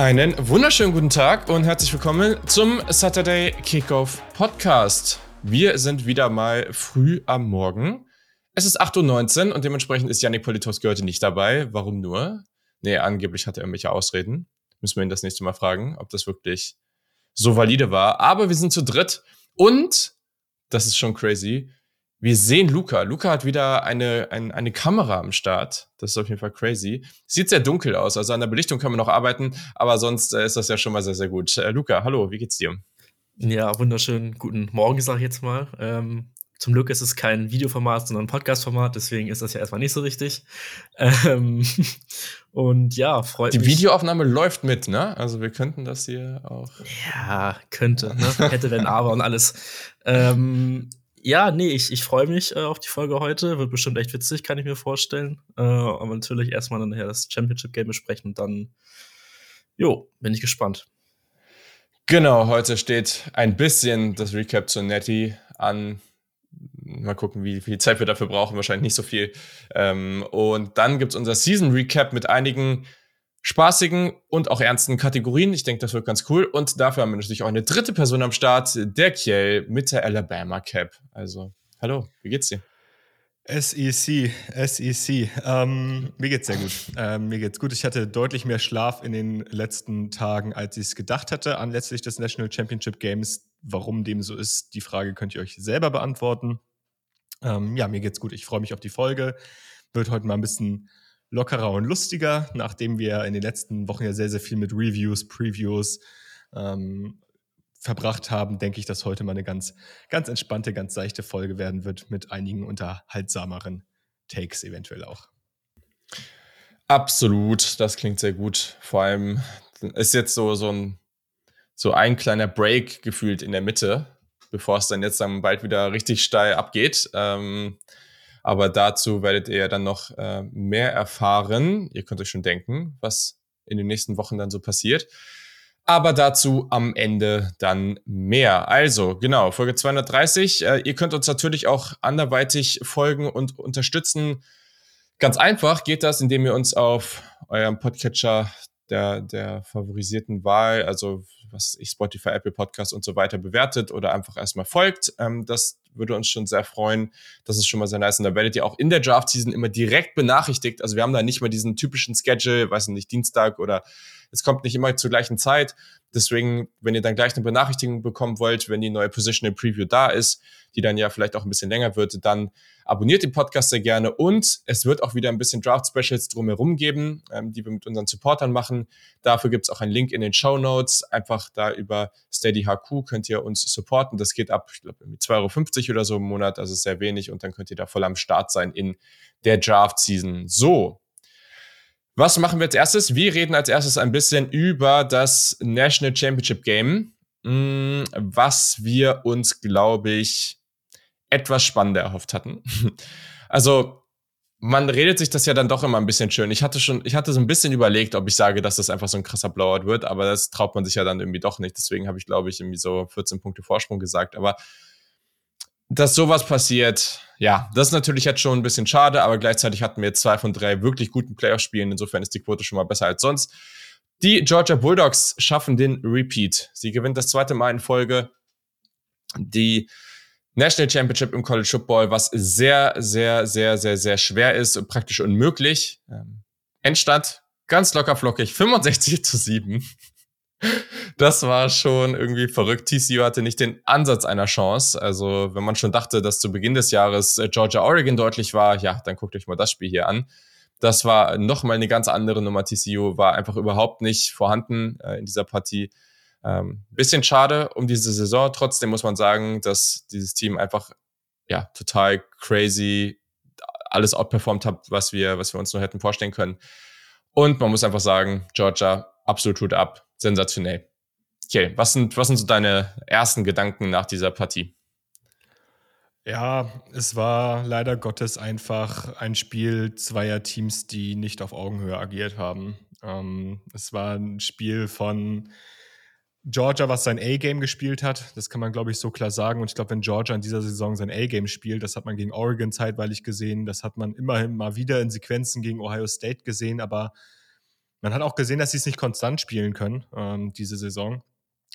Einen wunderschönen guten Tag und herzlich willkommen zum Saturday Kickoff Podcast. Wir sind wieder mal früh am Morgen. Es ist 8.19 Uhr und dementsprechend ist Yannick Politowski heute nicht dabei. Warum nur? Nee, angeblich hat er irgendwelche Ausreden. Müssen wir ihn das nächste Mal fragen, ob das wirklich so valide war. Aber wir sind zu dritt und, das ist schon crazy, wir sehen Luca. Luca hat wieder eine, eine, eine Kamera am Start. Das ist auf jeden Fall crazy. Sieht sehr dunkel aus. Also an der Belichtung kann man noch arbeiten, aber sonst äh, ist das ja schon mal sehr, sehr gut. Äh, Luca, hallo, wie geht's dir? Ja, wunderschön. Guten Morgen, sag ich jetzt mal. Ähm, zum Glück ist es kein Videoformat, sondern ein Podcastformat, deswegen ist das ja erstmal nicht so richtig. Ähm, und ja, freut Die mich. Die Videoaufnahme läuft mit, ne? Also wir könnten das hier auch. Ja, könnte, ne? Hätte, wenn, aber und alles. Ähm, ja, nee, ich, ich freue mich äh, auf die Folge heute. Wird bestimmt echt witzig, kann ich mir vorstellen. Äh, aber natürlich erstmal nachher das Championship-Game besprechen und dann, jo, bin ich gespannt. Genau, heute steht ein bisschen das Recap zu Netty an. Mal gucken, wie viel Zeit wir dafür brauchen. Wahrscheinlich nicht so viel. Ähm, und dann gibt's unser Season Recap mit einigen spaßigen und auch ernsten Kategorien. Ich denke, das wird ganz cool. Und dafür haben wir natürlich auch eine dritte Person am Start, der Kiel mit der Alabama Cap. Also, hallo, wie geht's dir? SEC, SEC. Ähm, mir geht's sehr gut. Ähm, mir geht's gut. Ich hatte deutlich mehr Schlaf in den letzten Tagen, als ich es gedacht hätte, anlässlich des National Championship Games. Warum dem so ist, die Frage könnt ihr euch selber beantworten. Ähm, ja, mir geht's gut. Ich freue mich auf die Folge. Wird heute mal ein bisschen lockerer und lustiger, nachdem wir in den letzten Wochen ja sehr, sehr viel mit Reviews, Previews ähm, verbracht haben, denke ich, dass heute mal eine ganz, ganz entspannte, ganz seichte Folge werden wird mit einigen unterhaltsameren Takes eventuell auch. Absolut, das klingt sehr gut. Vor allem ist jetzt so, so ein, so ein kleiner Break gefühlt in der Mitte, bevor es dann jetzt dann bald wieder richtig steil abgeht. Ähm, aber dazu werdet ihr dann noch äh, mehr erfahren. Ihr könnt euch schon denken, was in den nächsten Wochen dann so passiert. Aber dazu am Ende dann mehr. Also, genau, Folge 230. Äh, ihr könnt uns natürlich auch anderweitig folgen und unterstützen. Ganz einfach geht das, indem ihr uns auf eurem Podcatcher der, der favorisierten Wahl, also was ich, Spotify, Apple Podcast und so weiter bewertet oder einfach erstmal folgt. Ähm, das würde uns schon sehr freuen. Das ist schon mal sehr nice. Und da werdet ihr auch in der Draft-Season immer direkt benachrichtigt. Also wir haben da nicht mal diesen typischen Schedule, weiß nicht, Dienstag oder es kommt nicht immer zur gleichen Zeit. Deswegen, wenn ihr dann gleich eine Benachrichtigung bekommen wollt, wenn die neue Positional Preview da ist, die dann ja vielleicht auch ein bisschen länger wird, dann abonniert den Podcast sehr gerne und es wird auch wieder ein bisschen Draft-Specials drumherum geben, ähm, die wir mit unseren Supportern machen. Dafür gibt es auch einen Link in den Show Notes. Einfach da über Steady HQ könnt ihr uns supporten. Das geht ab, ich glaube, 2,50 Euro oder so im Monat, also sehr wenig und dann könnt ihr da voll am Start sein in der Draft-Season. So, was machen wir als erstes? Wir reden als erstes ein bisschen über das National Championship Game, mm, was wir uns, glaube ich, etwas spannender erhofft hatten. Also, man redet sich das ja dann doch immer ein bisschen schön. Ich hatte schon, ich hatte so ein bisschen überlegt, ob ich sage, dass das einfach so ein krasser Blowout wird, aber das traut man sich ja dann irgendwie doch nicht. Deswegen habe ich, glaube ich, irgendwie so 14 Punkte Vorsprung gesagt. Aber dass sowas passiert, ja, das ist natürlich jetzt schon ein bisschen schade, aber gleichzeitig hatten wir zwei von drei wirklich guten Playoff-Spielen. Insofern ist die Quote schon mal besser als sonst. Die Georgia Bulldogs schaffen den Repeat. Sie gewinnt das zweite Mal in Folge die National Championship im College Football, was sehr, sehr, sehr, sehr, sehr schwer ist, praktisch unmöglich. Ähm, Endstand ganz locker flockig, 65 zu 7 das war schon irgendwie verrückt. TCU hatte nicht den Ansatz einer Chance. Also, wenn man schon dachte, dass zu Beginn des Jahres äh, Georgia Oregon deutlich war, ja, dann guckt euch mal das Spiel hier an. Das war nochmal eine ganz andere Nummer. TCU war einfach überhaupt nicht vorhanden äh, in dieser Partie. Ähm, bisschen schade um diese Saison. Trotzdem muss man sagen, dass dieses Team einfach ja total crazy alles outperformt hat, was wir, was wir uns nur hätten vorstellen können. Und man muss einfach sagen, Georgia absolut Hut ab sensationell. Okay, was sind, was sind so deine ersten Gedanken nach dieser Partie? Ja, es war leider Gottes einfach ein Spiel zweier Teams, die nicht auf Augenhöhe agiert haben. Ähm, es war ein Spiel von Georgia, was sein A-Game gespielt hat. Das kann man, glaube ich, so klar sagen. Und ich glaube, wenn Georgia in dieser Saison sein A-Game spielt, das hat man gegen Oregon zeitweilig gesehen, das hat man immerhin mal wieder in Sequenzen gegen Ohio State gesehen, aber Man hat auch gesehen, dass sie es nicht konstant spielen können, ähm, diese Saison.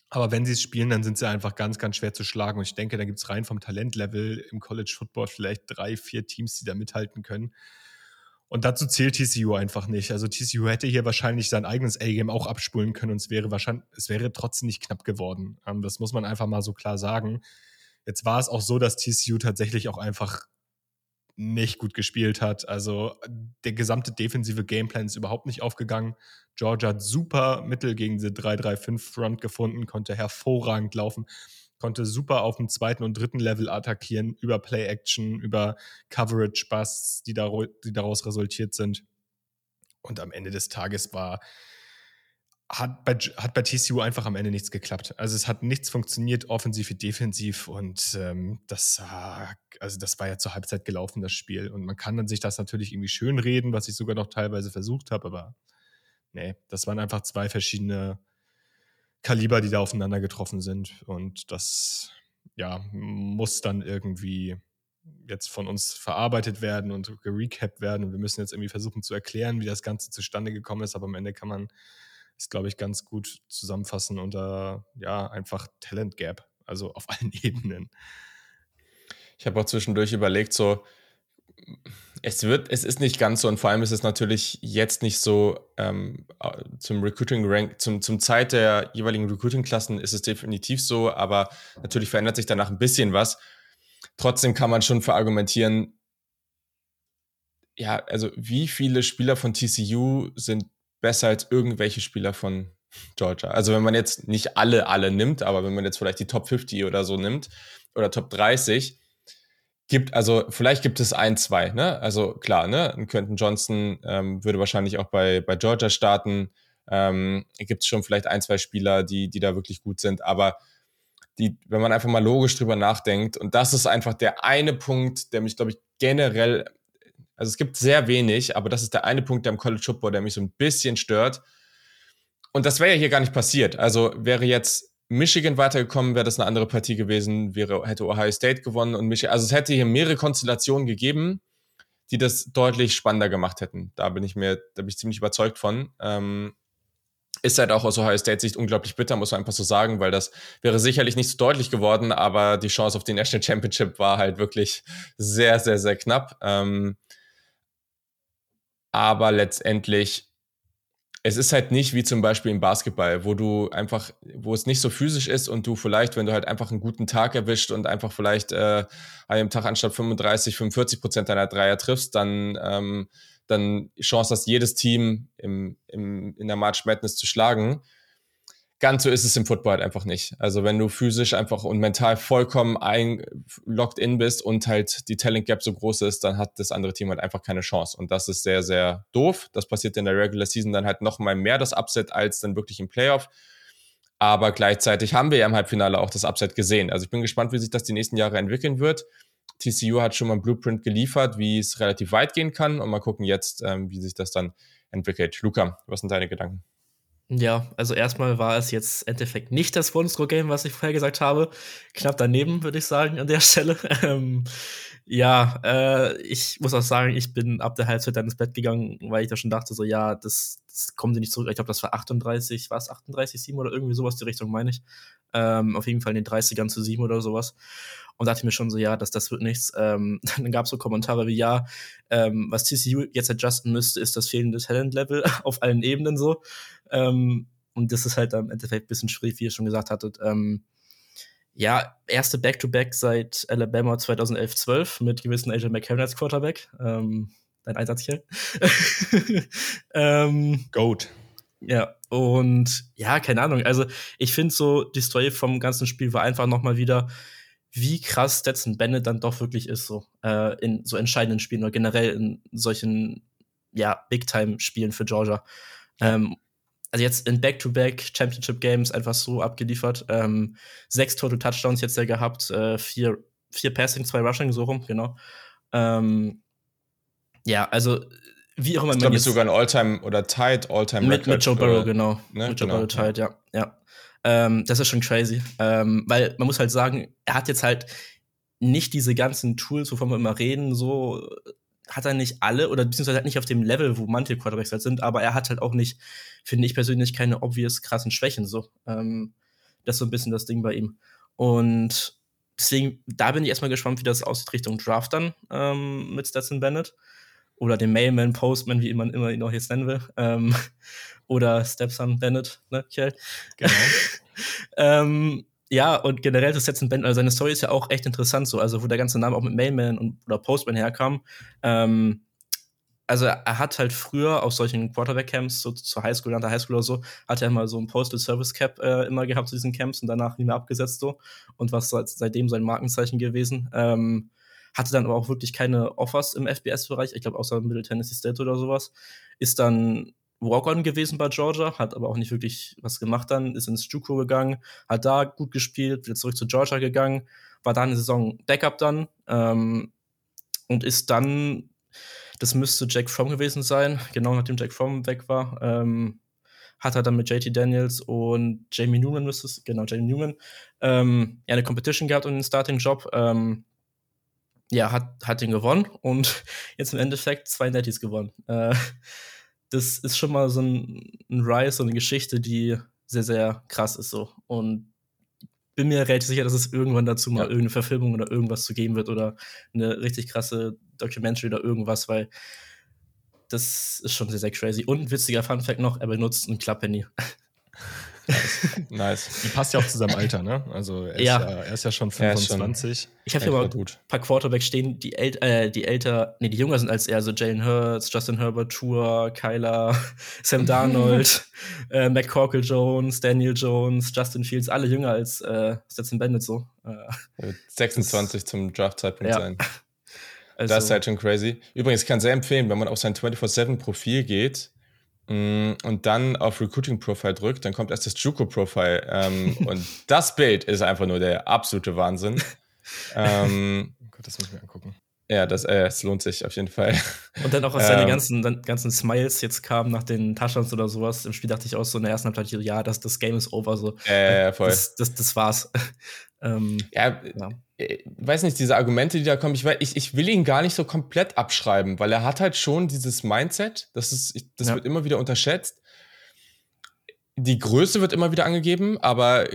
Aber wenn sie es spielen, dann sind sie einfach ganz, ganz schwer zu schlagen. Und ich denke, da gibt es rein vom Talentlevel im College Football vielleicht drei, vier Teams, die da mithalten können. Und dazu zählt TCU einfach nicht. Also TCU hätte hier wahrscheinlich sein eigenes A-Game auch abspulen können und es wäre wahrscheinlich, es wäre trotzdem nicht knapp geworden. Ähm, das muss man einfach mal so klar sagen. Jetzt war es auch so, dass TCU tatsächlich auch einfach nicht gut gespielt hat. Also der gesamte defensive Gameplan ist überhaupt nicht aufgegangen. Georgia hat super Mittel gegen diese 3-3-5-Front gefunden, konnte hervorragend laufen, konnte super auf dem zweiten und dritten Level attackieren, über Play-Action, über Coverage-Busts, die, die daraus resultiert sind. Und am Ende des Tages war hat bei, hat bei TCU einfach am Ende nichts geklappt. Also es hat nichts funktioniert, offensiv wie defensiv. Und ähm, das, also das war ja zur Halbzeit gelaufen, das Spiel. Und man kann dann sich das natürlich irgendwie schön reden, was ich sogar noch teilweise versucht habe, aber nee, das waren einfach zwei verschiedene Kaliber, die da aufeinander getroffen sind. Und das, ja, muss dann irgendwie jetzt von uns verarbeitet werden und gerecapt werden. Und wir müssen jetzt irgendwie versuchen zu erklären, wie das Ganze zustande gekommen ist. Aber am Ende kann man ist, glaube ich, ganz gut zusammenfassen unter, ja, einfach Talent Gap, also auf allen Ebenen. Ich habe auch zwischendurch überlegt, so, es wird, es ist nicht ganz so und vor allem ist es natürlich jetzt nicht so ähm, zum Recruiting Rank, zum, zum Zeit der jeweiligen Recruiting-Klassen ist es definitiv so, aber natürlich verändert sich danach ein bisschen was. Trotzdem kann man schon verargumentieren, ja, also wie viele Spieler von TCU sind besser als irgendwelche Spieler von Georgia. Also wenn man jetzt nicht alle, alle nimmt, aber wenn man jetzt vielleicht die Top 50 oder so nimmt oder Top 30, gibt, also vielleicht gibt es ein, zwei, ne? Also klar, ne? Ein Quentin Johnson ähm, würde wahrscheinlich auch bei, bei Georgia starten. Ähm, gibt es schon vielleicht ein, zwei Spieler, die, die da wirklich gut sind, aber die, wenn man einfach mal logisch drüber nachdenkt, und das ist einfach der eine Punkt, der mich, glaube ich, generell also es gibt sehr wenig, aber das ist der eine Punkt der im College Football, der mich so ein bisschen stört. Und das wäre ja hier gar nicht passiert. Also wäre jetzt Michigan weitergekommen, wäre das eine andere Partie gewesen, wäre, hätte Ohio State gewonnen und Michigan. Also es hätte hier mehrere Konstellationen gegeben, die das deutlich spannender gemacht hätten. Da bin ich mir, da bin ich ziemlich überzeugt von. Ähm, ist halt auch aus Ohio State Sicht unglaublich bitter, muss man einfach so sagen, weil das wäre sicherlich nicht so deutlich geworden, aber die Chance auf die National Championship war halt wirklich sehr, sehr, sehr knapp. Ähm, aber letztendlich, es ist halt nicht wie zum Beispiel im Basketball, wo du einfach, wo es nicht so physisch ist und du vielleicht, wenn du halt einfach einen guten Tag erwischt und einfach vielleicht äh, an dem Tag anstatt 35, 45 Prozent deiner Dreier triffst, dann, ähm, dann Chance hast, jedes Team im, im, in der March Madness zu schlagen ganz so ist es im Football halt einfach nicht. Also wenn du physisch einfach und mental vollkommen ein locked in bist und halt die Talent Gap so groß ist, dann hat das andere Team halt einfach keine Chance. Und das ist sehr, sehr doof. Das passiert in der Regular Season dann halt noch mal mehr das Upset als dann wirklich im Playoff. Aber gleichzeitig haben wir ja im Halbfinale auch das Upset gesehen. Also ich bin gespannt, wie sich das die nächsten Jahre entwickeln wird. TCU hat schon mal ein Blueprint geliefert, wie es relativ weit gehen kann. Und mal gucken jetzt, ähm, wie sich das dann entwickelt. Luca, was sind deine Gedanken? Ja, also erstmal war es jetzt im Endeffekt nicht das Wundesgro-Game, was ich vorher gesagt habe. Knapp daneben, würde ich sagen, an der Stelle. Ähm, ja, äh, ich muss auch sagen, ich bin ab der Halbzeit dann ins Bett gegangen, weil ich da schon dachte, so, ja, das, das kommen sie nicht zurück. Ich glaube, das war 38, war es 38, 7 oder irgendwie sowas, die Richtung meine ich. Ähm, auf jeden Fall in den 30ern zu 7 oder sowas. Und dachte mir schon so, ja, das, das wird nichts. Ähm, dann gab es so Kommentare wie, ja, ähm, was TCU jetzt adjusten müsste, ist das fehlende Talent-Level auf allen Ebenen so. Ähm, und das ist halt im Endeffekt ein bisschen schwierig, wie ihr schon gesagt hattet. Ähm, ja, erste Back-to-Back -Back seit Alabama 2011-12 mit gewissen AJ McCarron als Quarterback. Ähm, dein Einsatzkill. ähm, Goat. Ja, und ja, keine Ahnung. Also, ich finde so, die Story vom ganzen Spiel war einfach noch mal wieder, wie krass Stetson Bennett dann doch wirklich ist, so äh, in so entscheidenden Spielen oder generell in solchen, ja, Big-Time-Spielen für Georgia. Ähm, also jetzt in Back-to-Back Championship Games einfach so abgeliefert. Ähm, sechs Total Touchdowns jetzt ja gehabt, äh, vier, vier Passing, zwei Rushing, so rum, genau. Ähm, ja, also wie auch immer. Ich glaube, sogar ein All-Time oder Tied All-Time Record. Mit Joe Burrow, genau. Ne? Mit Joe genau. Burrow Tied, ja. Ähm, das ist schon crazy. Ähm, weil man muss halt sagen, er hat jetzt halt nicht diese ganzen Tools, wovon wir immer reden, so hat er nicht alle oder beziehungsweise halt nicht auf dem Level, wo manche Quarterbacks halt sind, aber er hat halt auch nicht, finde ich persönlich, keine obvious krassen Schwächen so. Ähm, das ist so ein bisschen das Ding bei ihm. Und deswegen, da bin ich erstmal gespannt, wie das aussieht Richtung Draft dann ähm, mit Stetson Bennett. Oder dem Mailman, Postman, wie man immer ihn auch jetzt nennen will. Ähm, oder Stepson Bennett, ne, Kjell? Genau. ähm, ja, und generell das Stetson Bennett, also seine Story ist ja auch echt interessant so, also wo der ganze Name auch mit Mailman und, oder Postman herkam. Ähm, also er hat halt früher auf solchen Quarterback-Camps, so zur Highschool, nach der Highschool oder so, hat er mal so ein Postal Service Cap äh, immer gehabt zu diesen Camps und danach nie mehr abgesetzt so. Und was seitdem sein Markenzeichen gewesen. Ähm, hatte dann aber auch wirklich keine Offers im FBS-Bereich, ich glaube außer Middle Tennessee State oder sowas. Ist dann Walk-on gewesen bei Georgia, hat aber auch nicht wirklich was gemacht dann, ist ins Juco gegangen, hat da gut gespielt, wieder zurück zu Georgia gegangen, war da eine Saison Backup dann ähm, und ist dann das müsste Jack Fromm gewesen sein, genau nachdem Jack Fromm weg war. Ähm, hat er dann mit JT Daniels und Jamie Newman müsste es, genau, Jamie Newman, ähm, ja, eine Competition gehabt und einen Starting-Job. Ähm, ja, hat, hat den gewonnen und jetzt im Endeffekt zwei Netties gewonnen. Äh, das ist schon mal so ein, ein Rise, so eine Geschichte, die sehr, sehr krass ist so. Und bin mir relativ sicher, dass es irgendwann dazu mal ja. irgendeine Verfilmung oder irgendwas zu geben wird oder eine richtig krasse Documentary oder irgendwas, weil das ist schon sehr, sehr crazy. Und ein witziger Funfact noch, er benutzt einen Club-Handy. Nice. nice. Die passt ja auch zu seinem Alter, ne? Also er, ja. Ist, ja, er ist ja schon 25. Schon ich habe hier mal ein paar Quarterbacks stehen, die, äl äh, die älter, nee, die jünger sind als er, so Jalen Hurts, Justin Herbert, Tour, Kyler, Sam Darnold, äh, McCorkle Jones, Daniel Jones, Justin Fields, alle jünger als äh, Stetson Bennett so. Äh, 26 das, zum Draft-Zeitpunkt ja. sein. Also, das ist halt schon crazy. Übrigens, ich kann sehr empfehlen, wenn man auf sein 24-7-Profil geht, und dann auf Recruiting Profile drückt, dann kommt erst das Juco Profile. Ähm, und das Bild ist einfach nur der absolute Wahnsinn. ähm, oh Gott, das muss ich mir angucken. Ja, das, äh, das lohnt sich auf jeden Fall. Und dann auch, als seine ähm, ganzen, ganzen Smiles jetzt kamen nach den Touchdowns oder sowas, im Spiel dachte ich auch so in der ersten Halbzeit, ja, das, das Game ist over. So. Äh, voll. Das, das, das war's. ähm, ja, ja, äh, weiß nicht, diese Argumente, die da kommen, ich, ich, ich will ihn gar nicht so komplett abschreiben, weil er hat halt schon dieses Mindset, das, ist, das ja. wird immer wieder unterschätzt. Die Größe wird immer wieder angegeben, aber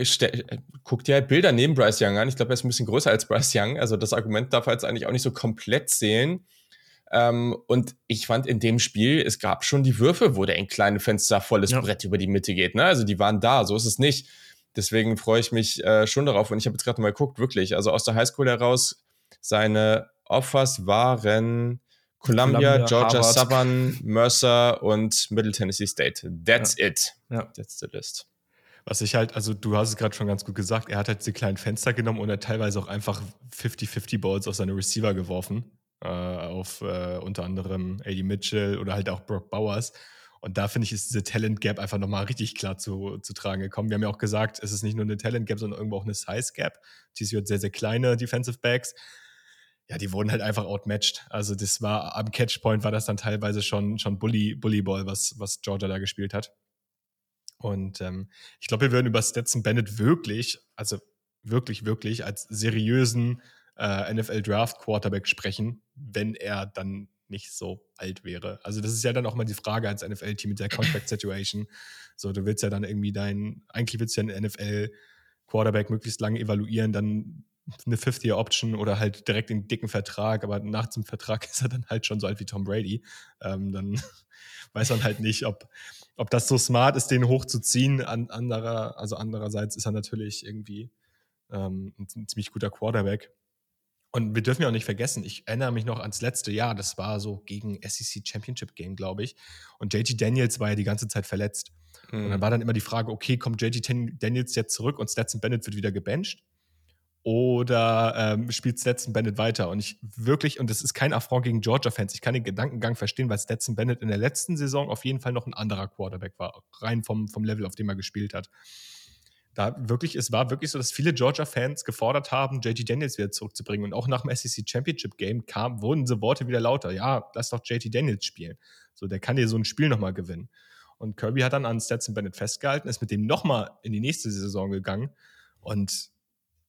guck dir halt Bilder neben Bryce Young an. Ich glaube, er ist ein bisschen größer als Bryce Young. Also das Argument darf jetzt eigentlich auch nicht so komplett zählen. Ähm, und ich fand in dem Spiel, es gab schon die Würfe, wo der in kleine Fenster volles ja. Brett über die Mitte geht. Ne? Also die waren da, so ist es nicht. Deswegen freue ich mich äh, schon darauf. Und ich habe jetzt gerade mal geguckt, wirklich. Also aus der Highschool heraus, seine Offers waren Columbia, Columbia Georgia Harvard. Southern, Mercer und Middle Tennessee State. That's ja. it. Ja. That's the list. Was ich halt, also du hast es gerade schon ganz gut gesagt, er hat halt diese kleinen Fenster genommen und er hat teilweise auch einfach 50-50 Balls auf seine Receiver geworfen. Äh, auf äh, unter anderem AD Mitchell oder halt auch Brock Bowers. Und da finde ich, ist diese Talent Gap einfach nochmal richtig klar zu, zu tragen gekommen. Wir haben ja auch gesagt, es ist nicht nur eine Talent Gap, sondern irgendwo auch eine Size Gap. TCU hat sehr, sehr kleine Defensive Backs. Ja, die wurden halt einfach outmatched. Also das war am Catchpoint war das dann teilweise schon, schon Bully, Bullyball, was, was Georgia da gespielt hat. Und ähm, ich glaube, wir würden über Stetson Bennett wirklich, also wirklich, wirklich als seriösen äh, NFL Draft Quarterback sprechen, wenn er dann nicht so alt wäre. Also das ist ja dann auch mal die Frage als NFL-Team mit der Contract-Situation. So, du willst ja dann irgendwie dein, eigentlich willst du ja einen NFL-Quarterback möglichst lange evaluieren, dann eine Fifth-Year-Option oder halt direkt den dicken Vertrag, aber nach dem Vertrag ist er dann halt schon so alt wie Tom Brady. Ähm, dann weiß man halt nicht, ob, ob das so smart ist, den hochzuziehen. An, anderer, also andererseits ist er natürlich irgendwie ähm, ein ziemlich guter Quarterback. Und wir dürfen ja auch nicht vergessen, ich erinnere mich noch ans letzte Jahr, das war so gegen SEC Championship Game, glaube ich. Und JT Daniels war ja die ganze Zeit verletzt. Mhm. Und dann mhm. war dann immer die Frage, okay, kommt JT Daniels jetzt zurück und Stetson Bennett wird wieder gebencht? Oder ähm, spielt Stetson Bennett weiter? Und ich wirklich, und das ist kein Affront gegen Georgia-Fans, ich kann den Gedankengang verstehen, weil Stetson Bennett in der letzten Saison auf jeden Fall noch ein anderer Quarterback war, rein vom, vom Level, auf dem er gespielt hat da wirklich, es war wirklich so, dass viele Georgia-Fans gefordert haben, JT Daniels wieder zurückzubringen. Und auch nach dem SEC Championship Game kam, wurden diese Worte wieder lauter. Ja, lass doch JT Daniels spielen. So, der kann dir so ein Spiel nochmal gewinnen. Und Kirby hat dann an Stetson Bennett festgehalten, ist mit dem nochmal in die nächste Saison gegangen. Und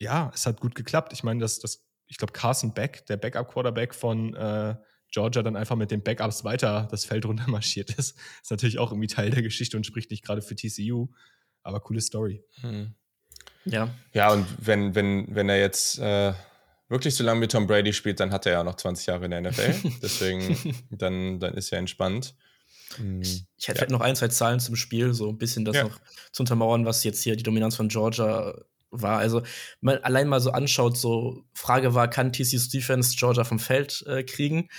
ja, es hat gut geklappt. Ich meine, das, das, ich glaube, Carson Beck, der Backup-Quarterback von äh, Georgia dann einfach mit den Backups weiter das Feld runtermarschiert ist. Ist natürlich auch irgendwie Teil der Geschichte und spricht nicht gerade für TCU. Aber coole Story. Hm. Ja. Ja, und wenn, wenn, wenn er jetzt äh, wirklich so lange mit Tom Brady spielt, dann hat er ja noch 20 Jahre in der NFL. Deswegen, dann, dann ist er entspannt. Hm. Ich, ich hätte ja. noch ein, zwei Zahlen zum Spiel, so ein bisschen das ja. noch zu untermauern, was jetzt hier die Dominanz von Georgia war. Also man allein mal so anschaut, so Frage war, kann TCU's Defense Georgia vom Feld äh, kriegen?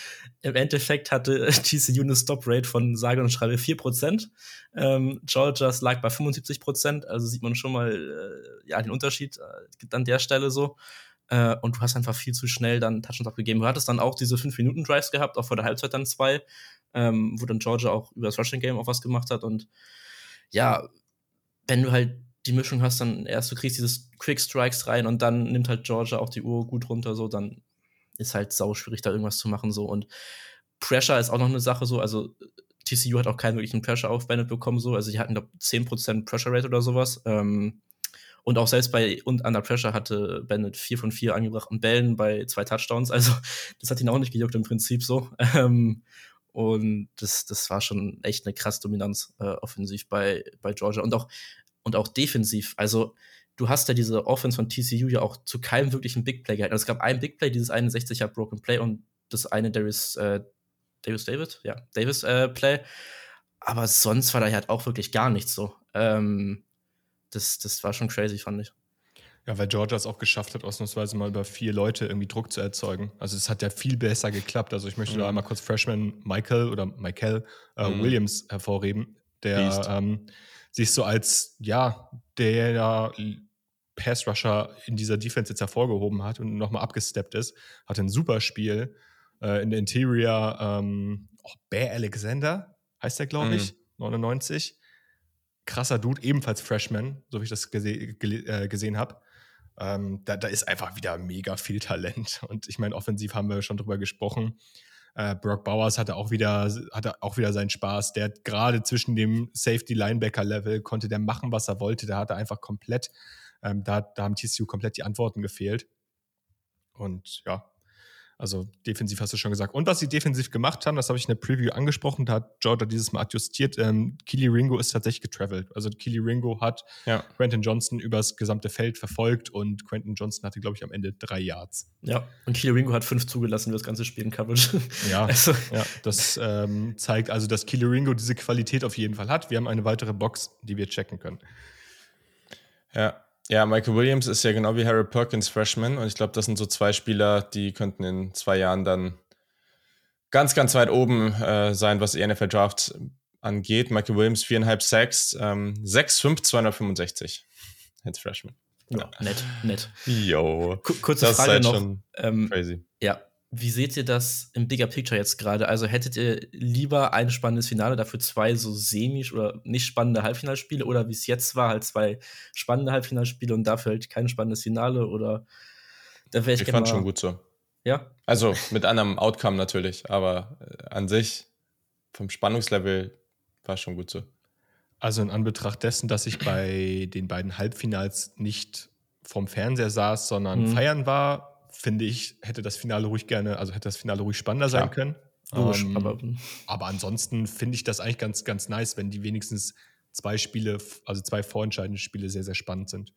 Im Endeffekt hatte TCU eine Stop-Rate von sage und schreibe 4%. Ähm, Georgias lag bei 75%, also sieht man schon mal äh, ja, den Unterschied äh, an der Stelle so. Äh, und du hast einfach viel zu schnell dann Touchdowns abgegeben. Du hattest dann auch diese 5-Minuten-Drives gehabt, auch vor der Halbzeit dann zwei, ähm, wo dann Georgia auch über das Rushing-Game auch was gemacht hat. Und ja, wenn du halt die Mischung hast, dann erst du kriegst dieses Quick Strikes rein und dann nimmt halt Georgia auch die Uhr gut runter, so, dann ist halt sau schwierig, da irgendwas zu machen, so. Und Pressure ist auch noch eine Sache, so, also TCU hat auch keinen wirklichen Pressure auf Bennett bekommen, so, also die hatten, glaube 10% Pressure Rate oder sowas. Ähm, und auch selbst bei und Under Pressure hatte Bennett 4 von 4 angebrachten Bällen bei zwei Touchdowns. Also, das hat ihn auch nicht gejuckt im Prinzip so. Ähm, und das, das war schon echt eine krass Dominanz äh, offensiv bei, bei Georgia. Und auch und auch defensiv. Also du hast ja diese Offense von TCU ja auch zu keinem wirklichen Big Play gehalten. Also es gab ein Big Play, dieses 61er Broken Play und das eine Darius, äh, Darius David, ja, Davis äh, Play. Aber sonst war da halt auch wirklich gar nichts so. Ähm, das, das war schon crazy, fand ich. Ja, weil Georgia es auch geschafft hat, ausnahmsweise mal über vier Leute irgendwie Druck zu erzeugen. Also es hat ja viel besser geklappt. Also ich möchte mhm. da einmal kurz Freshman Michael oder Michael äh, mhm. Williams hervorheben, der ähm, sich so als, ja, der Pass-Rusher in dieser Defense jetzt hervorgehoben hat und nochmal abgesteppt ist. Hatte ein super Spiel. Äh, in der Interior, ähm, oh, Bear Alexander heißt der, glaube ich, mhm. 99. Krasser Dude, ebenfalls Freshman, so wie ich das gese äh, gesehen habe. Ähm, da, da, ist einfach wieder mega viel Talent. Und ich meine, offensiv haben wir schon drüber gesprochen. Äh, Brock Bowers hatte auch wieder, hatte auch wieder seinen Spaß. Der gerade zwischen dem Safety-Linebacker-Level konnte der machen, was er wollte. Der hatte einfach komplett, ähm, da, da haben TCU komplett die Antworten gefehlt. Und ja, also defensiv hast du schon gesagt. Und was sie defensiv gemacht haben, das habe ich in der Preview angesprochen, da hat Georgia dieses Mal adjustiert. Ähm, Keely Ringo ist tatsächlich getravelt. Also Keely Ringo hat ja. Quentin Johnson übers gesamte Feld verfolgt und Quentin Johnson hatte, glaube ich, am Ende drei Yards. Ja, und Keely Ringo hat fünf zugelassen für das ganze Spiel in Coverage. Ja, also. ja das ähm, zeigt also, dass Keely Ringo diese Qualität auf jeden Fall hat. Wir haben eine weitere Box, die wir checken können. Ja, ja, Michael Williams ist ja genau wie Harry Perkins Freshman und ich glaube, das sind so zwei Spieler, die könnten in zwei Jahren dann ganz, ganz weit oben äh, sein, was die NFL Draft angeht. Michael Williams viereinhalb Sacks, ähm, 6'5, 265 als Freshman. Ja, nett, nett. Jo. Kurze Frage halt noch. Ähm, crazy. Ja, wie seht ihr das im Bigger Picture jetzt gerade? Also hättet ihr lieber ein spannendes Finale, dafür zwei so semi- oder nicht spannende Halbfinalspiele oder wie es jetzt war, halt zwei spannende Halbfinalspiele und dafür halt kein spannendes Finale oder da wäre ich, ich fand schon gut so. Ja. Also mit anderem Outcome natürlich, aber äh, an sich vom Spannungslevel war schon gut so. Also in Anbetracht dessen, dass ich bei den beiden Halbfinals nicht vom Fernseher saß, sondern mhm. feiern war, finde ich, hätte das Finale ruhig gerne, also hätte das Finale ruhig spannender sein können. Logisch, ähm, aber, aber ansonsten finde ich das eigentlich ganz, ganz nice, wenn die wenigstens zwei Spiele, also zwei vorentscheidende Spiele sehr, sehr spannend sind.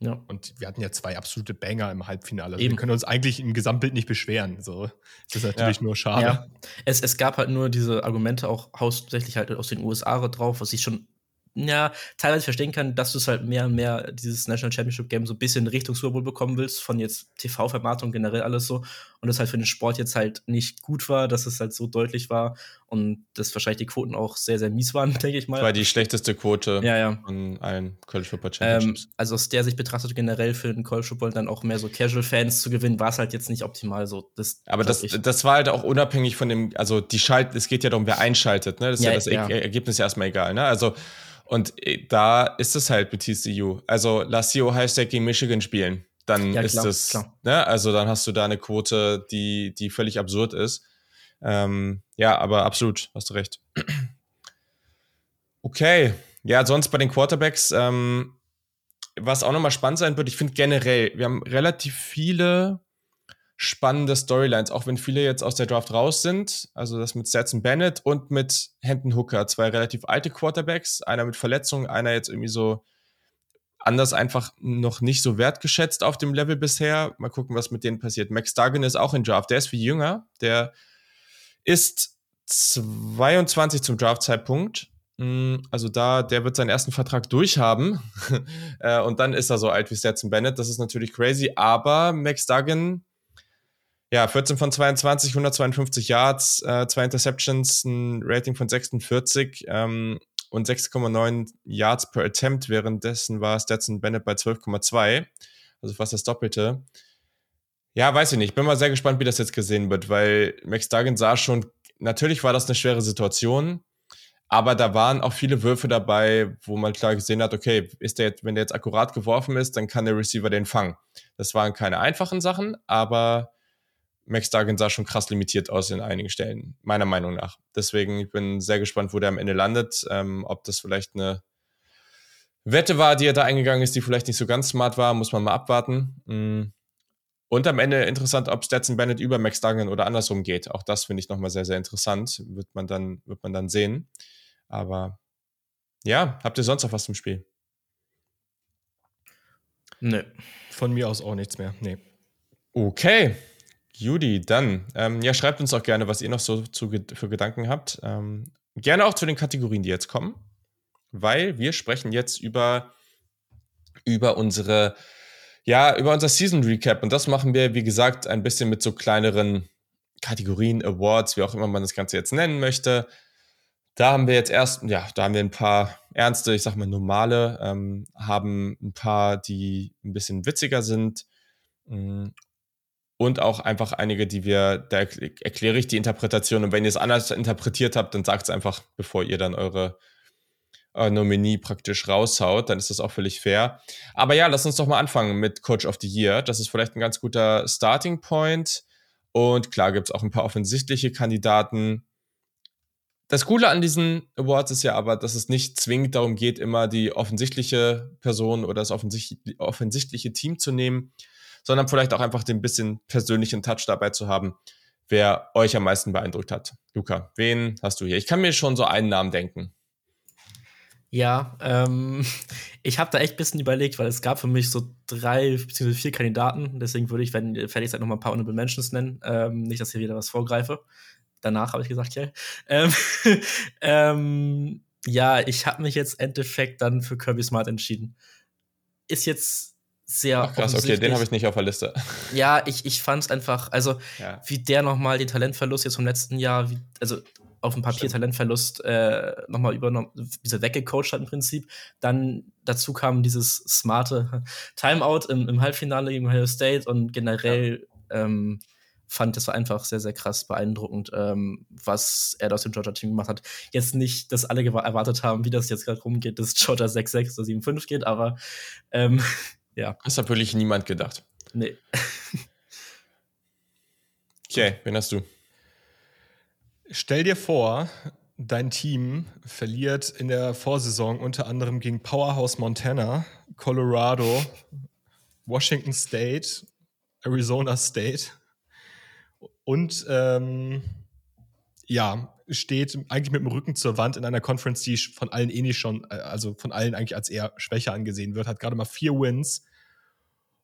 Ja. Und wir hatten ja zwei absolute Banger im Halbfinale. Also wir können uns eigentlich im Gesamtbild nicht beschweren. So. Das ist natürlich ja. nur schade. Ja. Es, es gab halt nur diese Argumente auch hauptsächlich halt aus den USA drauf, was ich schon ja, teilweise verstehen kann, dass du es halt mehr und mehr dieses National Championship Game so ein bisschen Richtung Super Bowl bekommen willst, von jetzt TV-Vermarktung generell alles so. Und das halt für den Sport jetzt halt nicht gut war, dass es halt so deutlich war und dass wahrscheinlich die Quoten auch sehr, sehr mies waren, denke ich mal. Das war die schlechteste Quote ja, ja. von allen College Football Championships. Ähm, also aus der Sicht betrachtet generell für den College Football dann auch mehr so Casual-Fans zu gewinnen, war es halt jetzt nicht optimal so. Das, Aber das, das war halt auch unabhängig von dem, also die Schalt, es geht ja darum, wer einschaltet, ne? Das ist ja, ja das ja. Ergebnis erstmal egal, ne? Also und äh, da ist es halt mit TCU. Also lass die Ohio State gegen Michigan spielen. Dann ja, ist klar, es, klar. Ne? also dann hast du da eine Quote, die, die völlig absurd ist. Ähm, ja, aber absolut, hast du recht. Okay, ja, sonst bei den Quarterbacks, ähm, was auch nochmal spannend sein wird, ich finde generell, wir haben relativ viele spannende Storylines, auch wenn viele jetzt aus der Draft raus sind. Also das mit Stetson Bennett und mit Hendon Hooker, zwei relativ alte Quarterbacks, einer mit Verletzungen, einer jetzt irgendwie so anders einfach noch nicht so wertgeschätzt auf dem Level bisher. Mal gucken, was mit denen passiert. Max Duggan ist auch in Draft, der ist viel jünger, der ist 22 zum Draft-Zeitpunkt. Mm, also da, der wird seinen ersten Vertrag durchhaben. Äh, und dann ist er so alt wie Stetson Bennett. Das ist natürlich crazy. Aber Max Duggan, ja, 14 von 22, 152 Yards, äh, zwei Interceptions, ein Rating von 46 ähm, und 6,9 Yards per Attempt. Währenddessen war Stetson Bennett bei 12,2. Also fast das Doppelte. Ja, weiß ich nicht. Bin mal sehr gespannt, wie das jetzt gesehen wird, weil Max Duggan sah schon natürlich war das eine schwere Situation, aber da waren auch viele Würfe dabei, wo man klar gesehen hat, okay, ist der jetzt, wenn der jetzt akkurat geworfen ist, dann kann der Receiver den fangen. Das waren keine einfachen Sachen, aber Max Duggan sah schon krass limitiert aus in einigen Stellen, meiner Meinung nach. Deswegen, ich bin sehr gespannt, wo der am Ende landet, ähm, ob das vielleicht eine Wette war, die er da eingegangen ist, die vielleicht nicht so ganz smart war, muss man mal abwarten. Mhm. Und am Ende interessant, ob Stetson Bennett über Max Duggan oder andersrum geht. Auch das finde ich nochmal sehr, sehr interessant. Wird man dann, wird man dann sehen. Aber ja, habt ihr sonst noch was zum Spiel? Nee. Von mir aus auch nichts mehr. Nee. Okay. Judy, dann, ähm, ja, schreibt uns auch gerne, was ihr noch so zu, für Gedanken habt. Ähm, gerne auch zu den Kategorien, die jetzt kommen, weil wir sprechen jetzt über, über unsere ja, über unser Season Recap. Und das machen wir, wie gesagt, ein bisschen mit so kleineren Kategorien, Awards, wie auch immer man das Ganze jetzt nennen möchte. Da haben wir jetzt erst, ja, da haben wir ein paar ernste, ich sag mal normale, ähm, haben ein paar, die ein bisschen witziger sind. Und auch einfach einige, die wir, da erkläre ich die Interpretation. Und wenn ihr es anders interpretiert habt, dann sagt es einfach, bevor ihr dann eure äh, Nominee praktisch raushaut, dann ist das auch völlig fair. Aber ja, lass uns doch mal anfangen mit Coach of the Year. Das ist vielleicht ein ganz guter Starting Point. Und klar gibt es auch ein paar offensichtliche Kandidaten. Das Coole an diesen Awards ist ja aber, dass es nicht zwingend darum geht, immer die offensichtliche Person oder das offensichtliche Team zu nehmen, sondern vielleicht auch einfach den bisschen persönlichen Touch dabei zu haben, wer euch am meisten beeindruckt hat. Luca, wen hast du hier? Ich kann mir schon so einen Namen denken. Ja, ähm, ich habe da echt ein bisschen überlegt, weil es gab für mich so drei bzw. vier Kandidaten. Deswegen würde ich, wenn ihr fertig seid, noch mal ein paar Honorable Mentions nennen. Ähm, nicht, dass hier wieder was vorgreife. Danach habe ich gesagt, ja. Ähm, ähm, ja, ich habe mich jetzt im Endeffekt dann für Kirby Smart entschieden. Ist jetzt sehr Ach, krass, okay, den habe ich nicht auf der Liste. Ja, ich, ich fand es einfach, also ja. wie der nochmal den Talentverlust jetzt vom letzten Jahr, wie, also auf dem Papier Stimmt. Talentverlust äh, nochmal übernommen, diese weggecoacht hat im Prinzip. Dann dazu kam dieses smarte Timeout im, im Halbfinale gegen Ohio State und generell ja. ähm, fand das war einfach sehr, sehr krass beeindruckend, ähm, was er aus dem Georgia-Team gemacht hat. Jetzt nicht, dass alle erwartet haben, wie das jetzt gerade rumgeht, dass Georgia 6-6 oder 7-5 geht, aber ähm, ja. Das hat wirklich niemand gedacht. Nee. okay, wen hast du? Stell dir vor, dein Team verliert in der Vorsaison unter anderem gegen Powerhouse Montana, Colorado, Washington State, Arizona State und ähm, ja, steht eigentlich mit dem Rücken zur Wand in einer Conference, die von allen eh nicht schon, äh, also von allen eigentlich als eher schwächer angesehen wird, hat gerade mal vier Wins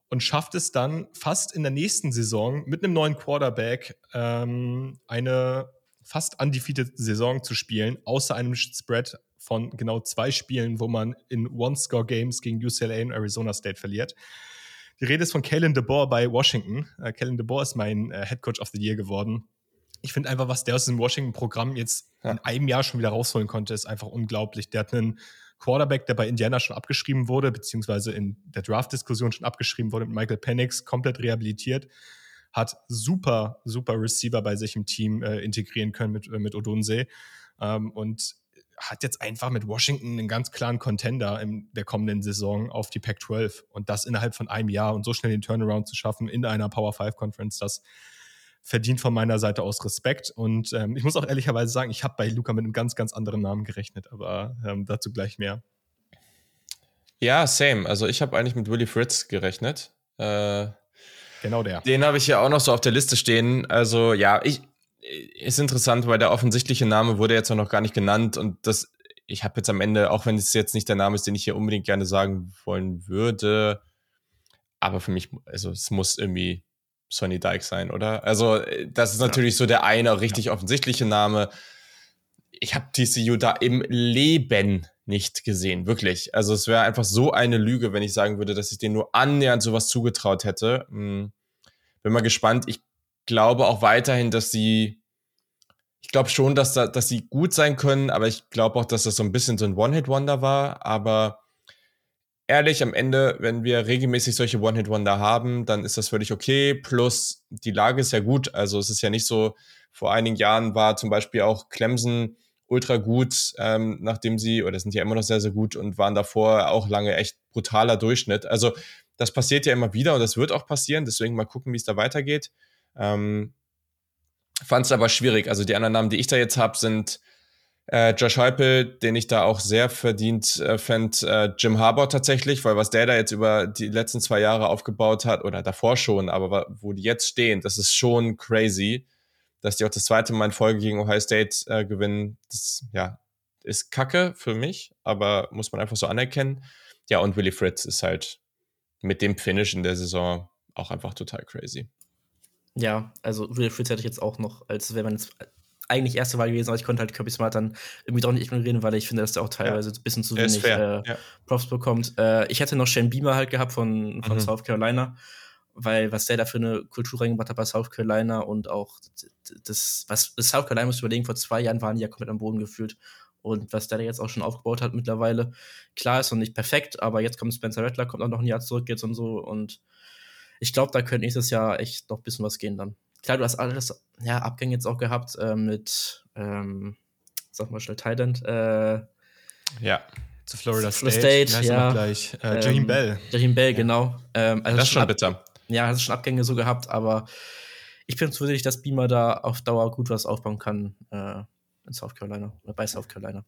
und schafft es dann fast in der nächsten Saison mit einem neuen Quarterback ähm, eine fast undefeated Saison zu spielen, außer einem Spread von genau zwei Spielen, wo man in One-Score-Games gegen UCLA und Arizona State verliert. Die Rede ist von Kalen DeBoer bei Washington. Äh, Kalen DeBoer ist mein äh, Head Coach of the Year geworden. Ich finde einfach, was der aus dem Washington-Programm jetzt ja. in einem Jahr schon wieder rausholen konnte, ist einfach unglaublich. Der hat einen Quarterback, der bei Indiana schon abgeschrieben wurde, beziehungsweise in der Draft-Diskussion schon abgeschrieben wurde, mit Michael Penix komplett rehabilitiert hat super, super Receiver bei sich im Team äh, integrieren können mit, äh, mit Odunse. Ähm, und hat jetzt einfach mit Washington einen ganz klaren Contender in der kommenden Saison auf die Pac-12. Und das innerhalb von einem Jahr und so schnell den Turnaround zu schaffen in einer Power 5 Conference, das verdient von meiner Seite aus Respekt. Und ähm, ich muss auch ehrlicherweise sagen, ich habe bei Luca mit einem ganz, ganz anderen Namen gerechnet, aber ähm, dazu gleich mehr. Ja, same. Also ich habe eigentlich mit Willie Fritz gerechnet. Äh, Genau der. Den habe ich ja auch noch so auf der Liste stehen. Also ja, ich ist interessant, weil der offensichtliche Name wurde jetzt noch gar nicht genannt und das, ich habe jetzt am Ende, auch wenn es jetzt nicht der Name ist, den ich hier unbedingt gerne sagen wollen würde, aber für mich, also es muss irgendwie Sonny Dyke sein, oder? Also das ist natürlich ja. so der eine richtig ja. offensichtliche Name. Ich habe TCU da im Leben nicht gesehen, wirklich. Also es wäre einfach so eine Lüge, wenn ich sagen würde, dass ich denen nur annähernd sowas zugetraut hätte. Hm. Bin mal gespannt. Ich glaube auch weiterhin, dass sie, ich glaube schon, dass, da, dass sie gut sein können, aber ich glaube auch, dass das so ein bisschen so ein One-Hit-Wonder war. Aber ehrlich, am Ende, wenn wir regelmäßig solche One-Hit-Wonder haben, dann ist das völlig okay. Plus, die Lage ist ja gut. Also es ist ja nicht so, vor einigen Jahren war zum Beispiel auch Clemson ultra gut, ähm, nachdem sie, oder sind ja immer noch sehr, sehr gut und waren davor auch lange echt brutaler Durchschnitt. Also das passiert ja immer wieder und das wird auch passieren, deswegen mal gucken, wie es da weitergeht. Ähm, Fand es aber schwierig. Also die anderen Namen, die ich da jetzt habe, sind äh, Josh Heupel, den ich da auch sehr verdient äh, fände, äh, Jim Harbour tatsächlich, weil was der da jetzt über die letzten zwei Jahre aufgebaut hat, oder davor schon, aber wo die jetzt stehen, das ist schon crazy dass die auch das zweite Mal in Folge gegen Ohio State äh, gewinnen, das ja, ist kacke für mich, aber muss man einfach so anerkennen. Ja, und Willy Fritz ist halt mit dem Finish in der Saison auch einfach total crazy. Ja, also Willy Fritz hätte ich jetzt auch noch, als wäre man jetzt eigentlich erste Wahl gewesen, aber ich konnte halt Kirby Smart dann irgendwie doch nicht ignorieren, weil ich finde, dass der auch teilweise ein bisschen zu wenig äh. Props bekommt. Äh, ich hätte noch Shane Beamer halt gehabt von, von mhm. South Carolina weil was der da für eine Kultur reingebracht hat bei South Carolina und auch das, was das South Carolina muss überlegen, vor zwei Jahren waren die ja komplett am Boden gefühlt. Und was der da jetzt auch schon aufgebaut hat mittlerweile, klar ist noch nicht perfekt, aber jetzt kommt Spencer Rattler, kommt auch noch ein Jahr zurück jetzt und so. Und ich glaube, da könnte nächstes Jahr echt noch ein bisschen was gehen dann. Klar, du hast alles, ja, Abgänge jetzt auch gehabt äh, mit, ähm, sag mal schnell, Thailand. Äh, ja zu Florida State. State ja. Gleich. Äh, ähm, Bell. Jahim Bell, ja. genau. Ähm, also das ist schon bitter ja, hast schon Abgänge so gehabt, aber ich bin zuversichtlich, dass Beamer da auf Dauer gut was aufbauen kann äh, in South Carolina oder bei South Carolina.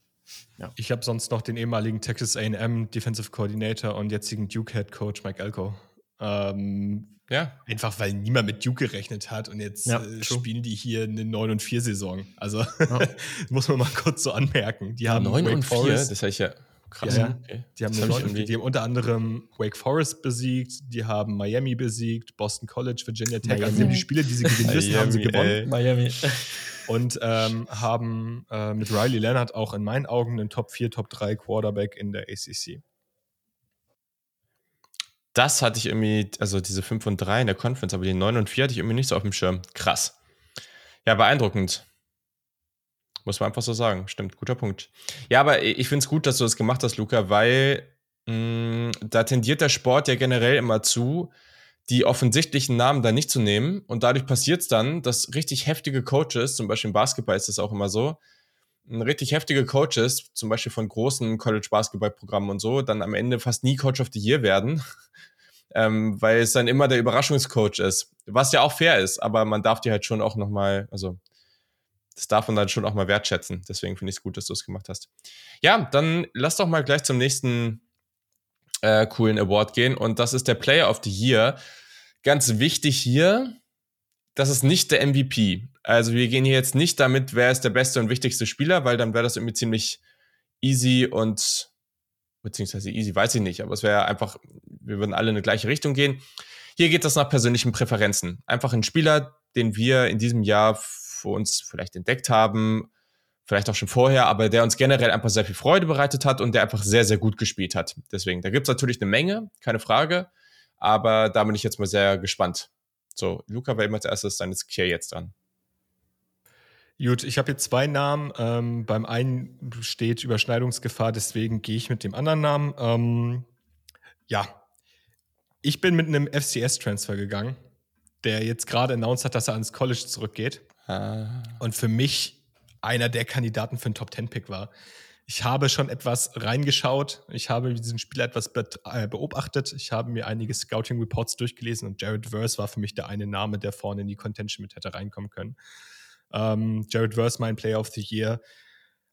Ja. Ich habe sonst noch den ehemaligen Texas AM Defensive Coordinator und jetzigen Duke Head Coach Mike Elko. Ähm, ja. Einfach weil niemand mit Duke gerechnet hat und jetzt ja, äh, spielen die hier eine 9 und 4 Saison. Also ja. muss man mal kurz so anmerken. Die haben 9 und 4, das heißt ja Krass. Ja, okay. Die, haben Leute, die haben unter anderem Wake Forest besiegt, die haben Miami besiegt, Boston College, Virginia Tech. Also die Spiele, die sie gewinnen müssen, haben sie gewonnen. Ey. Miami. Und ähm, haben äh, mit Riley Leonard auch in meinen Augen einen Top 4, Top 3 Quarterback in der ACC. Das hatte ich irgendwie, also diese 5 und 3 in der Conference, aber die 9 und 4 hatte ich irgendwie nicht so auf dem Schirm. Krass. Ja, beeindruckend. Muss man einfach so sagen. Stimmt, guter Punkt. Ja, aber ich finde es gut, dass du das gemacht hast, Luca, weil mh, mm, da tendiert der Sport ja generell immer zu, die offensichtlichen Namen da nicht zu nehmen. Und dadurch passiert es dann, dass richtig heftige Coaches, zum Beispiel im Basketball ist das auch immer so, richtig heftige Coaches, zum Beispiel von großen College-Basketball-Programmen und so, dann am Ende fast nie Coach of the Year werden. ähm, weil es dann immer der Überraschungscoach ist. Was ja auch fair ist, aber man darf die halt schon auch nochmal, also das darf man dann schon auch mal wertschätzen. Deswegen finde ich es gut, dass du es gemacht hast. Ja, dann lass doch mal gleich zum nächsten äh, coolen Award gehen. Und das ist der Player of the Year. Ganz wichtig hier, das ist nicht der MVP. Also wir gehen hier jetzt nicht damit, wer ist der beste und wichtigste Spieler, weil dann wäre das irgendwie ziemlich easy und beziehungsweise easy weiß ich nicht, aber es wäre einfach, wir würden alle in eine gleiche Richtung gehen. Hier geht das nach persönlichen Präferenzen. Einfach ein Spieler, den wir in diesem Jahr für uns vielleicht entdeckt haben, vielleicht auch schon vorher, aber der uns generell einfach sehr viel Freude bereitet hat und der einfach sehr, sehr gut gespielt hat. Deswegen, da gibt es natürlich eine Menge, keine Frage, aber da bin ich jetzt mal sehr gespannt. So, Luca, wer immer als erstes, dann ist Kier jetzt dran. Gut, ich habe jetzt zwei Namen. Ähm, beim einen steht Überschneidungsgefahr, deswegen gehe ich mit dem anderen Namen. Ähm, ja, ich bin mit einem FCS-Transfer gegangen, der jetzt gerade announced hat, dass er ans College zurückgeht. Ah. Und für mich einer der Kandidaten für einen Top Ten Pick war. Ich habe schon etwas reingeschaut. Ich habe diesen Spieler etwas äh, beobachtet. Ich habe mir einige Scouting Reports durchgelesen und Jared Verse war für mich der eine Name, der vorne in die Contention mit hätte reinkommen können. Ähm, Jared Verse, mein Player of the Year.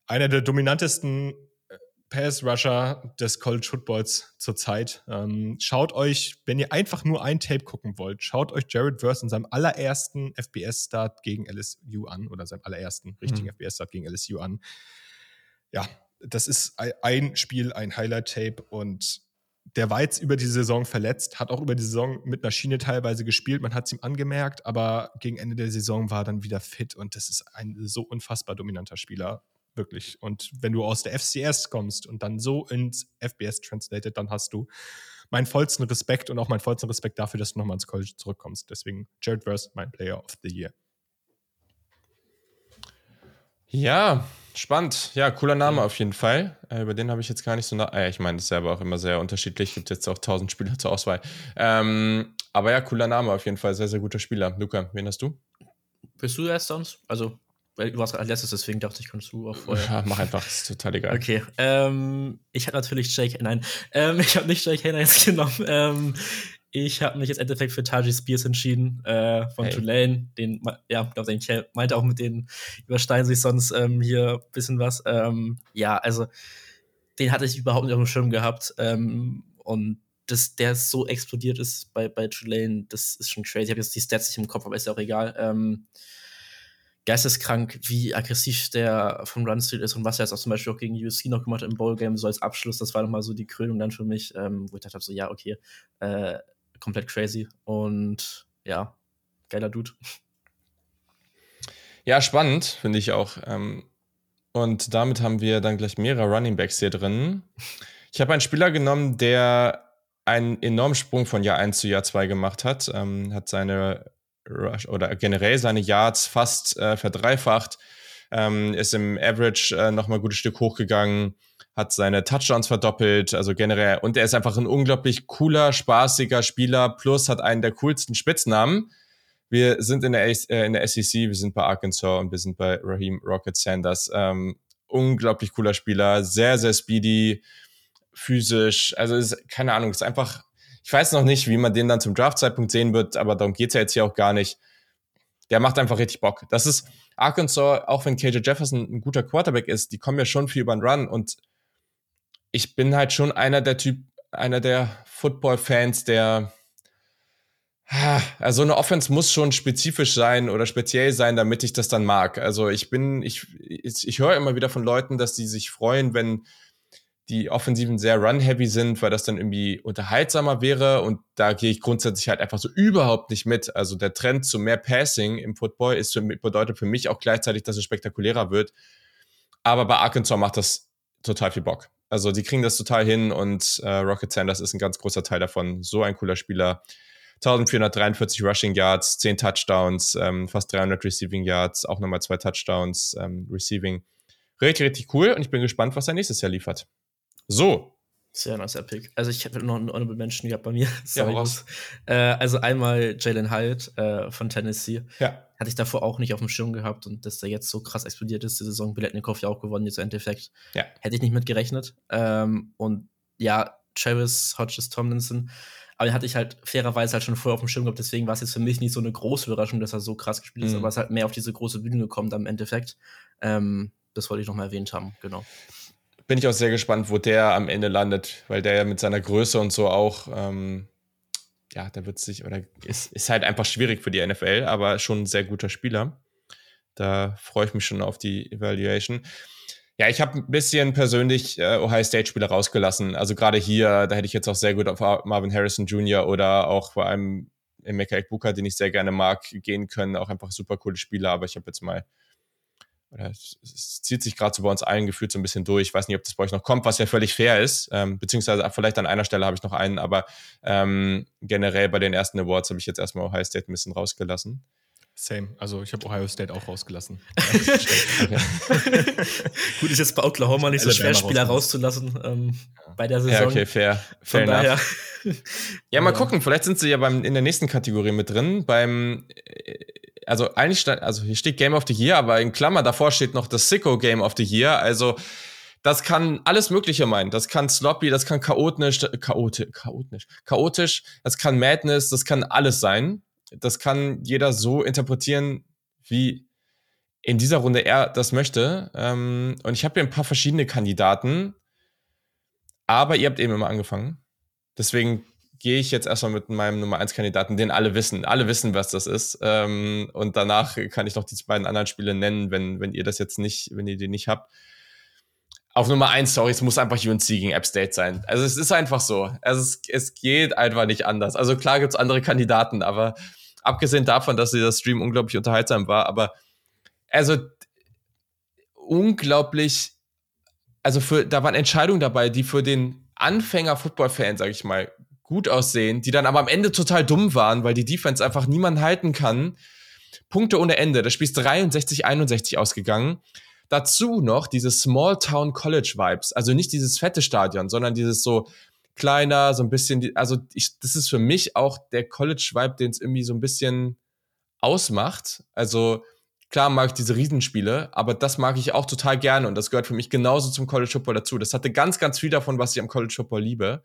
Einer der dominantesten äh, Pass-Rusher des College Footballs zurzeit. Ähm, schaut euch, wenn ihr einfach nur ein Tape gucken wollt, schaut euch Jared Verse in seinem allerersten FBS-Start gegen LSU an oder seinem allerersten richtigen mhm. FBS-Start gegen LSU an. Ja, das ist ein Spiel, ein Highlight-Tape und der war jetzt über die Saison verletzt, hat auch über die Saison mit einer Schiene teilweise gespielt, man hat es ihm angemerkt, aber gegen Ende der Saison war er dann wieder fit und das ist ein so unfassbar dominanter Spieler, wirklich. Und wenn du aus der FCS kommst und dann so ins FBS translated, dann hast du meinen vollsten Respekt und auch meinen vollsten Respekt dafür, dass du nochmal ins College zurückkommst. Deswegen Jared Verse, mein Player of the Year. Ja, spannend. Ja, cooler Name auf jeden Fall. Äh, über den habe ich jetzt gar nicht so nach. Äh, ich meine, das ist selber auch immer sehr unterschiedlich. Gibt jetzt auch tausend Spieler zur Auswahl. Ähm, aber ja, cooler Name auf jeden Fall. Sehr, sehr guter Spieler. Luca, wen hast du? Bist du erst sonst? Also, du warst als letztes, deswegen dachte ich, kannst du auch vorher. Ja, mach einfach, ist total egal. Okay. Ähm, ich habe natürlich Jake, nein, ähm, ich habe nicht Jake Hayner jetzt genommen. Ähm, ich habe mich jetzt im Endeffekt für Taji Spears entschieden, äh, von hey. Tulane. Den, ja, glaube ich, meinte auch mit denen übersteigen sich sonst ähm, hier ein bisschen was. Ähm, ja, also den hatte ich überhaupt nicht auf dem Schirm gehabt. Ähm, und dass der so explodiert ist bei, bei Tulane, das ist schon crazy. Ich habe jetzt die Stats nicht im Kopf, aber ist ja auch egal. Ähm, geisteskrank, wie aggressiv der vom Run-Stil ist und was er jetzt auch zum Beispiel auch gegen USC noch gemacht hat im Bowl-Game, so als Abschluss. Das war nochmal so die Krönung dann für mich, ähm, wo ich dachte, so, ja, okay, äh, komplett crazy. Und ja, geiler Dude. Ja, spannend, finde ich auch. Ähm, und damit haben wir dann gleich mehrere Running Backs hier drin. Ich habe einen Spieler genommen, der einen enormen Sprung von Jahr 1 zu Jahr 2 gemacht hat, ähm, hat seine Rush oder generell seine Yards fast äh, verdreifacht, ähm, ist im Average äh, nochmal ein gutes Stück hochgegangen, hat seine Touchdowns verdoppelt, also generell, und er ist einfach ein unglaublich cooler, spaßiger Spieler, plus hat einen der coolsten Spitznamen. Wir sind in der, äh, in der SEC, wir sind bei Arkansas und wir sind bei Raheem Rocket Sanders. Ähm, unglaublich cooler Spieler, sehr, sehr speedy, physisch, also ist, keine Ahnung, ist einfach ich weiß noch nicht, wie man den dann zum Draftzeitpunkt sehen wird, aber darum geht's ja jetzt hier auch gar nicht. Der macht einfach richtig Bock. Das ist Arkansas, auch wenn KJ Jefferson ein guter Quarterback ist, die kommen ja schon viel über den Run und ich bin halt schon einer der Typ, einer der Football-Fans, der also eine Offense muss schon spezifisch sein oder speziell sein, damit ich das dann mag. Also ich bin, ich, ich, ich höre immer wieder von Leuten, dass die sich freuen, wenn die Offensiven sehr run-heavy sind, weil das dann irgendwie unterhaltsamer wäre und da gehe ich grundsätzlich halt einfach so überhaupt nicht mit. Also der Trend zu mehr Passing im Football ist für, bedeutet für mich auch gleichzeitig, dass es spektakulärer wird. Aber bei Arkansas macht das total viel Bock. Also die kriegen das total hin und äh, Rocket Sanders ist ein ganz großer Teil davon. So ein cooler Spieler. 1443 Rushing Yards, 10 Touchdowns, ähm, fast 300 Receiving Yards, auch nochmal zwei Touchdowns ähm, Receiving. Richtig, richtig cool und ich bin gespannt, was er nächstes Jahr liefert. So. Sehr nice Pick. Also ich habe noch einen Honorable Menschen gehabt bei mir. Sorry, ja, äh, also einmal Jalen Hyatt äh, von Tennessee. Ja. Hatte ich davor auch nicht auf dem Schirm gehabt und dass der jetzt so krass explodiert ist, die Saison Biletnikoff ja auch gewonnen, jetzt im Endeffekt. Ja. Hätte ich nicht mit gerechnet. Ähm, und ja, Travis Hodges Tomlinson. Aber den hatte ich halt fairerweise halt schon vorher auf dem Schirm gehabt, deswegen war es jetzt für mich nicht so eine große Überraschung, dass er so krass gespielt ist, mhm. aber es ist halt mehr auf diese große Bühne gekommen dann im Endeffekt. Ähm, das wollte ich noch mal erwähnt haben, genau bin ich auch sehr gespannt, wo der am Ende landet, weil der ja mit seiner Größe und so auch, ähm, ja, da wird sich, oder ist, ist halt einfach schwierig für die NFL, aber schon ein sehr guter Spieler. Da freue ich mich schon auf die Evaluation. Ja, ich habe ein bisschen persönlich äh, Ohio State-Spieler rausgelassen. Also gerade hier, da hätte ich jetzt auch sehr gut auf Marvin Harrison Jr. oder auch vor allem Emeka Ekbuka, den ich sehr gerne mag, gehen können. Auch einfach super coole Spieler, aber ich habe jetzt mal oder es, es zieht sich gerade so bei uns allen gefühlt so ein bisschen durch. Ich weiß nicht, ob das bei euch noch kommt, was ja völlig fair ist. Ähm, beziehungsweise vielleicht an einer Stelle habe ich noch einen, aber ähm, generell bei den ersten Awards habe ich jetzt erstmal Ohio State ein bisschen rausgelassen. Same. Also ich habe Ohio State auch rausgelassen. Gut, ist jetzt bei Oklahoma nicht so schwer, Spieler rauszulassen ähm, bei der Saison. Ja, okay, fair. fair daher. ja, mal gucken. Vielleicht sind sie ja beim, in der nächsten Kategorie mit drin. Beim äh, also eigentlich stand, also hier steht Game of the Year, aber in Klammer davor steht noch das Sicko Game of the Year. Also das kann alles Mögliche meinen. Das kann sloppy, das kann chaotisch, chaotisch, chaotisch, chaotisch, das kann Madness, das kann alles sein. Das kann jeder so interpretieren, wie in dieser Runde er das möchte. Ähm, und ich habe hier ein paar verschiedene Kandidaten. Aber ihr habt eben immer angefangen. Deswegen gehe ich jetzt erstmal mit meinem Nummer 1 Kandidaten, den alle wissen. Alle wissen, was das ist. Ähm, und danach kann ich noch die beiden anderen Spiele nennen, wenn, wenn ihr das jetzt nicht, wenn ihr die nicht habt. Auf Nummer 1, sorry, es muss einfach UNC gegen App State sein. Also es ist einfach so. Also es, es geht einfach nicht anders. Also klar gibt's andere Kandidaten, aber abgesehen davon, dass dieser Stream unglaublich unterhaltsam war, aber also unglaublich, also für, da waren Entscheidungen dabei, die für den Anfänger-Football-Fan, sag ich mal, gut aussehen, die dann aber am Ende total dumm waren, weil die Defense einfach niemanden halten kann. Punkte ohne Ende. Das Spiel ist 63, 61 ausgegangen. Dazu noch diese Small Town College Vibes. Also nicht dieses fette Stadion, sondern dieses so kleiner, so ein bisschen, also ich, das ist für mich auch der College Vibe, den es irgendwie so ein bisschen ausmacht. Also klar mag ich diese Riesenspiele, aber das mag ich auch total gerne und das gehört für mich genauso zum College Football dazu. Das hatte ganz, ganz viel davon, was ich am College Football liebe.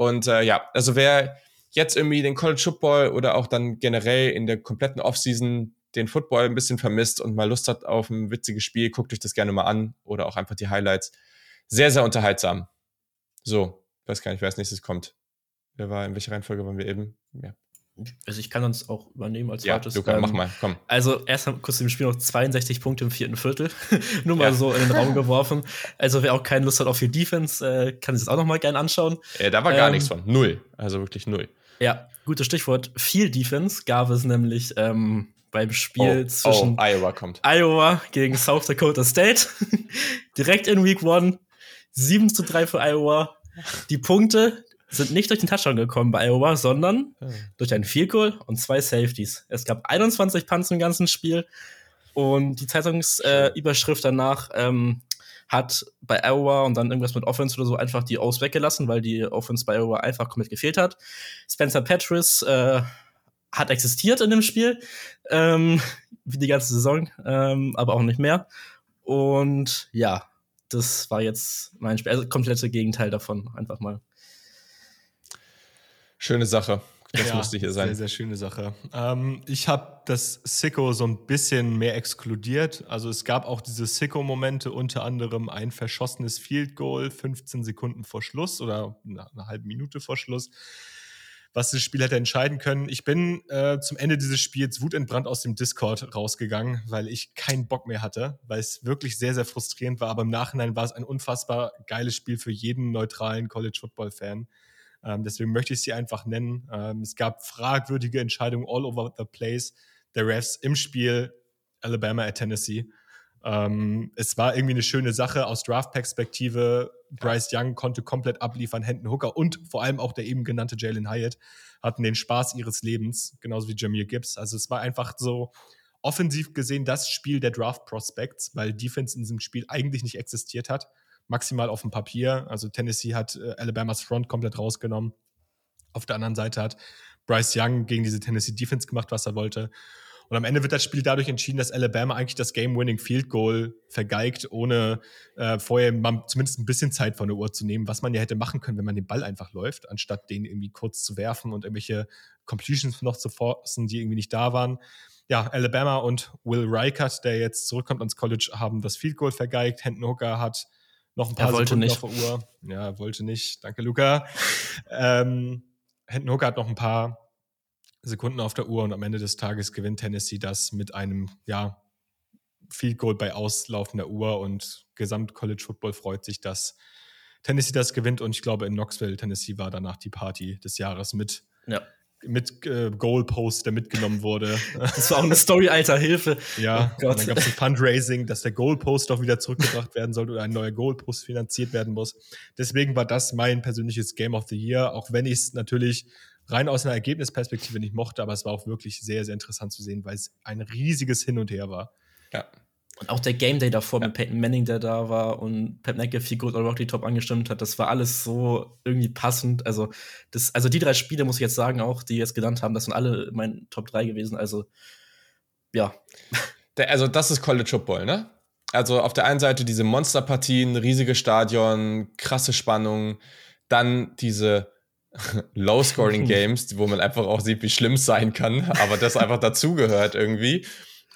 Und äh, ja, also wer jetzt irgendwie den College Football oder auch dann generell in der kompletten Offseason den Football ein bisschen vermisst und mal Lust hat auf ein witziges Spiel, guckt euch das gerne mal an oder auch einfach die Highlights. Sehr, sehr unterhaltsam. So, weiß gar nicht, wer als nächstes kommt. Wer war, in welcher Reihenfolge waren wir eben? Ja. Also ich kann uns auch übernehmen als ja, zweites. Luca, ähm, mach mal, komm. Also erst kurz im Spiel noch 62 Punkte im vierten Viertel. Nur mal ja. so in den Raum geworfen. Also wer auch keine Lust hat auf viel Defense, äh, kann sich das auch noch mal gerne anschauen. Äh, da war gar ähm, nichts von. Null. Also wirklich null. Ja, gutes Stichwort. Viel Defense gab es nämlich ähm, beim Spiel oh, zwischen oh, Iowa kommt. Iowa gegen South Dakota State. Direkt in Week One. 7 zu 3 für Iowa. Die Punkte, sind nicht durch den Touchdown gekommen bei Iowa, sondern hm. durch ein Field Goal und zwei Safeties. Es gab 21 Punts im ganzen Spiel und die Zeitungsüberschrift äh, danach ähm, hat bei Iowa und dann irgendwas mit Offense oder so einfach die Aus weggelassen, weil die Offense bei Iowa einfach komplett gefehlt hat. Spencer Petris äh, hat existiert in dem Spiel, ähm, wie die ganze Saison, ähm, aber auch nicht mehr. Und ja, das war jetzt mein Spiel. Also komplette Gegenteil davon, einfach mal. Schöne Sache. Das ja, musste hier sein. Sehr, sehr schöne Sache. Ähm, ich habe das Sicko so ein bisschen mehr exkludiert. Also es gab auch diese Sicko-Momente, unter anderem ein verschossenes Field Goal, 15 Sekunden vor Schluss oder eine, eine halbe Minute vor Schluss, was das Spiel hätte entscheiden können. Ich bin äh, zum Ende dieses Spiels wutentbrannt aus dem Discord rausgegangen, weil ich keinen Bock mehr hatte, weil es wirklich sehr, sehr frustrierend war. Aber im Nachhinein war es ein unfassbar geiles Spiel für jeden neutralen College-Football-Fan. Ähm, deswegen möchte ich sie einfach nennen. Ähm, es gab fragwürdige Entscheidungen all over the place der Refs im Spiel Alabama at Tennessee. Ähm, es war irgendwie eine schöne Sache aus Draft-Perspektive. Bryce Young konnte komplett abliefern, Hendon Hooker und vor allem auch der eben genannte Jalen Hyatt hatten den Spaß ihres Lebens, genauso wie Jameer Gibbs. Also es war einfach so offensiv gesehen das Spiel der Draft-Prospects, weil Defense in diesem Spiel eigentlich nicht existiert hat maximal auf dem Papier. Also Tennessee hat äh, Alabamas Front komplett rausgenommen. Auf der anderen Seite hat Bryce Young gegen diese Tennessee Defense gemacht, was er wollte. Und am Ende wird das Spiel dadurch entschieden, dass Alabama eigentlich das Game-Winning Field Goal vergeigt, ohne äh, vorher zumindest ein bisschen Zeit von der Uhr zu nehmen, was man ja hätte machen können, wenn man den Ball einfach läuft, anstatt den irgendwie kurz zu werfen und irgendwelche Completions noch zu forcen, die irgendwie nicht da waren. Ja, Alabama und Will Reichert, der jetzt zurückkommt ans College, haben das Field Goal vergeigt. Hendon Hooker hat noch ein paar er Sekunden nicht. auf der Uhr. Ja, wollte nicht. Danke, Luca. ähm, Hendon Hooker hat noch ein paar Sekunden auf der Uhr und am Ende des Tages gewinnt Tennessee das mit einem, ja, Field Goal bei auslaufender Uhr und Gesamt College Football freut sich, dass Tennessee das gewinnt und ich glaube in Knoxville, Tennessee war danach die Party des Jahres mit ja mit äh, Goalpost, der mitgenommen wurde. Das war auch eine Story, alter Hilfe. Ja, oh und dann gab es ein Fundraising, dass der Goalpost doch wieder zurückgebracht werden sollte oder ein neuer Goalpost finanziert werden muss. Deswegen war das mein persönliches Game of the Year, auch wenn ich es natürlich rein aus einer Ergebnisperspektive nicht mochte, aber es war auch wirklich sehr, sehr interessant zu sehen, weil es ein riesiges Hin und Her war. Ja. Und auch der Game Day davor ja. mit Peyton Manning, der da war und Pat McAfee Good or Rocky Top angestimmt hat, das war alles so irgendwie passend. Also, das, also die drei Spiele, muss ich jetzt sagen, auch, die jetzt genannt haben, das sind alle mein Top 3 gewesen. Also, ja. Der, also, das ist College Football, ne? Also, auf der einen Seite diese Monsterpartien, riesige Stadion, krasse Spannung, dann diese Low-Scoring-Games, wo man einfach auch sieht, wie schlimm es sein kann, aber das einfach dazugehört irgendwie.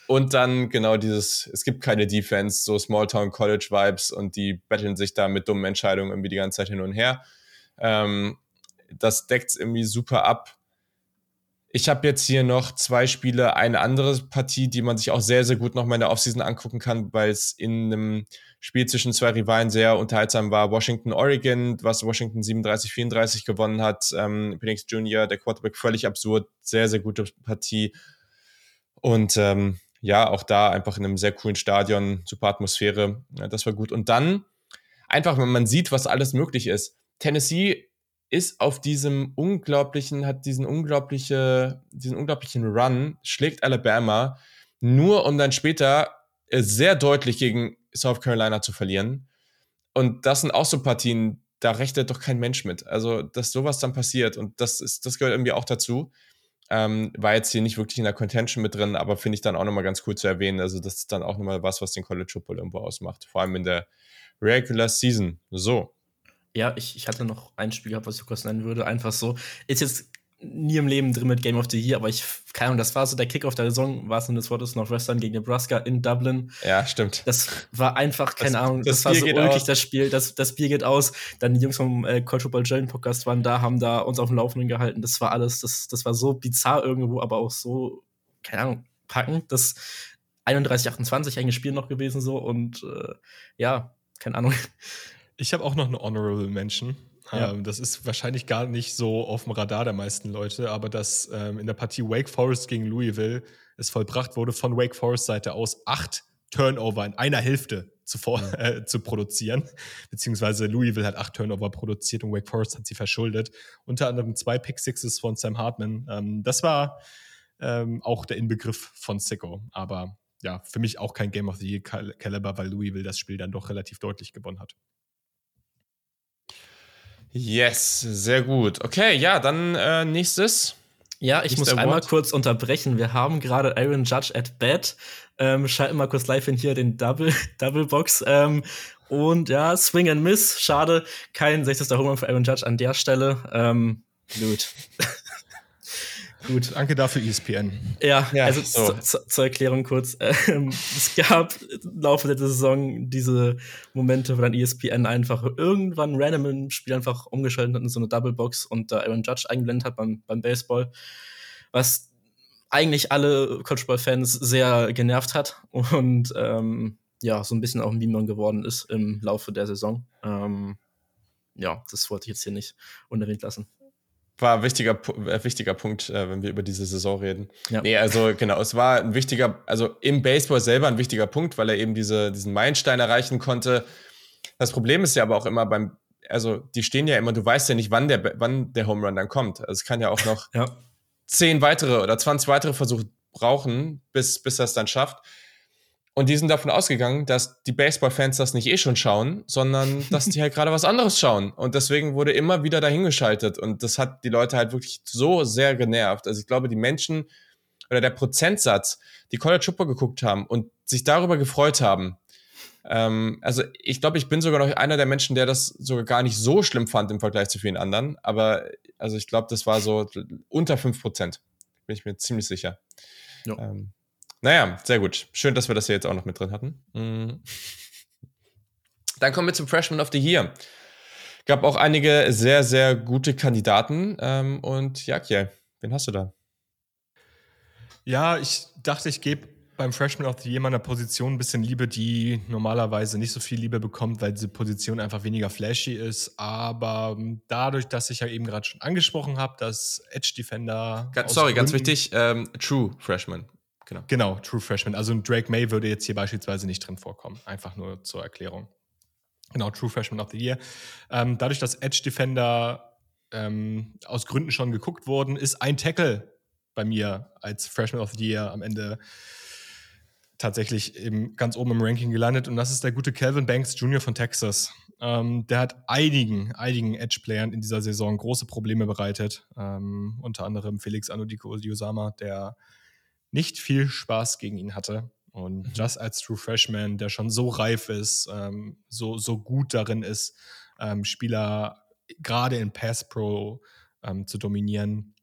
Und dann genau dieses, es gibt keine Defense, so Smalltown College Vibes und die betteln sich da mit dummen Entscheidungen irgendwie die ganze Zeit hin und her. Ähm, das deckt irgendwie super ab. Ich habe jetzt hier noch zwei Spiele, eine andere Partie, die man sich auch sehr, sehr gut nochmal in der Offseason angucken kann, weil es in einem Spiel zwischen zwei Rivalen sehr unterhaltsam war. Washington, Oregon, was Washington 37-34 gewonnen hat. Ähm, Penix Jr., der Quarterback, völlig absurd. Sehr, sehr gute Partie. Und ähm, ja, auch da einfach in einem sehr coolen Stadion, super Atmosphäre. Ja, das war gut. Und dann einfach, wenn man sieht, was alles möglich ist. Tennessee ist auf diesem unglaublichen, hat diesen unglaubliche, diesen unglaublichen Run, schlägt Alabama, nur um dann später äh, sehr deutlich gegen South Carolina zu verlieren. Und das sind auch so Partien, da rechnet doch kein Mensch mit. Also, dass sowas dann passiert und das ist, das gehört irgendwie auch dazu. Ähm, war jetzt hier nicht wirklich in der Contention mit drin, aber finde ich dann auch nochmal ganz cool zu erwähnen. Also, das ist dann auch nochmal was, was den College Football irgendwo ausmacht. Vor allem in der Regular Season. So. Ja, ich, ich hatte noch ein Spiel gehabt, was ich kurz nennen würde. Einfach so. Ist jetzt nie im Leben drin mit Game of the Year, aber ich, keine Ahnung, das war so der Kickoff der Saison, war es in des Wortes Northwestern gegen Nebraska in Dublin. Ja, stimmt. Das war einfach, keine das, Ahnung, das, das, war so ulkig, das Spiel, das, das Bier geht aus. Dann die Jungs vom äh, Culture Ball Jalen Podcast waren da, haben da uns auf dem Laufenden gehalten. Das war alles, das, das war so bizarr irgendwo, aber auch so, keine Ahnung, packend. Das 31, 28 eigentlich Spiel noch gewesen so und äh, ja, keine Ahnung. Ich habe auch noch eine Honorable Mention. Ja. Ähm, das ist wahrscheinlich gar nicht so auf dem Radar der meisten Leute, aber dass ähm, in der Partie Wake Forest gegen Louisville es vollbracht wurde, von Wake Forest Seite aus acht Turnover in einer Hälfte zu, vor, äh, zu produzieren. Beziehungsweise Louisville hat acht Turnover produziert und Wake Forest hat sie verschuldet. Unter anderem zwei Pick Sixes von Sam Hartman. Ähm, das war ähm, auch der Inbegriff von Sicko. Aber ja, für mich auch kein Game of the Year Caliber, weil Louisville das Spiel dann doch relativ deutlich gewonnen hat. Yes, sehr gut. Okay, ja, dann äh, nächstes. Ja, ich muss einmal kurz unterbrechen. Wir haben gerade Aaron Judge at Bat. Ähm, schalten mal kurz live in hier den Double, Double Box. Ähm, und ja, Swing and Miss. Schade, kein 60. Home für Aaron Judge an der Stelle. Ähm, gut. Gut, danke dafür, ESPN. Ja, ja also so. zu, zur Erklärung kurz. Ähm, es gab im Laufe der Saison diese Momente, wo dann ESPN einfach irgendwann random im Spiel einfach umgeschaltet hat in so eine Double-Box und da Aaron Judge eingeblendet hat beim, beim Baseball, was eigentlich alle Coachball-Fans sehr genervt hat und ähm, ja, so ein bisschen auch ein Meme geworden ist im Laufe der Saison. Ähm, ja, das wollte ich jetzt hier nicht unerwähnt lassen war ein wichtiger, äh, wichtiger Punkt, äh, wenn wir über diese Saison reden. Ja. Nee, also genau, es war ein wichtiger, also im Baseball selber ein wichtiger Punkt, weil er eben diese, diesen Meilenstein erreichen konnte. Das Problem ist ja aber auch immer beim, also die stehen ja immer, du weißt ja nicht, wann der, wann der Home Run dann kommt. Also es kann ja auch noch ja. zehn weitere oder 20 weitere Versuche brauchen, bis, bis er es dann schafft. Und die sind davon ausgegangen, dass die Baseball-Fans das nicht eh schon schauen, sondern dass die halt gerade was anderes schauen. Und deswegen wurde immer wieder dahingeschaltet. Und das hat die Leute halt wirklich so sehr genervt. Also ich glaube, die Menschen oder der Prozentsatz, die College Football geguckt haben und sich darüber gefreut haben, ähm, also ich glaube, ich bin sogar noch einer der Menschen, der das sogar gar nicht so schlimm fand im Vergleich zu vielen anderen. Aber also ich glaube, das war so unter 5 Prozent. Bin ich mir ziemlich sicher. Ja. Ähm, naja, sehr gut. Schön, dass wir das hier jetzt auch noch mit drin hatten. Mhm. Dann kommen wir zum Freshman of the Year. Gab auch einige sehr, sehr gute Kandidaten. Ähm, und Jakje, wen hast du da? Ja, ich dachte, ich gebe beim Freshman of the Year meiner Position ein bisschen Liebe, die normalerweise nicht so viel Liebe bekommt, weil diese Position einfach weniger flashy ist. Aber dadurch, dass ich ja eben gerade schon angesprochen habe, dass Edge Defender. Ganz, sorry, ganz wichtig, ähm, True Freshman. Genau. Genau, True Freshman. Also ein Drake May würde jetzt hier beispielsweise nicht drin vorkommen. Einfach nur zur Erklärung. Genau, True Freshman of the Year. Ähm, dadurch, dass Edge Defender ähm, aus Gründen schon geguckt wurden, ist ein Tackle bei mir als Freshman of the Year am Ende tatsächlich eben ganz oben im Ranking gelandet. Und das ist der gute Calvin Banks Jr. von Texas. Ähm, der hat einigen, einigen Edge-Playern in dieser Saison große Probleme bereitet. Ähm, unter anderem Felix Anudiko Yosama, der nicht viel Spaß gegen ihn hatte. Und mhm. Just als True Freshman, der schon so reif ist, ähm, so, so gut darin ist, ähm, Spieler gerade in Pass Pro ähm, zu dominieren,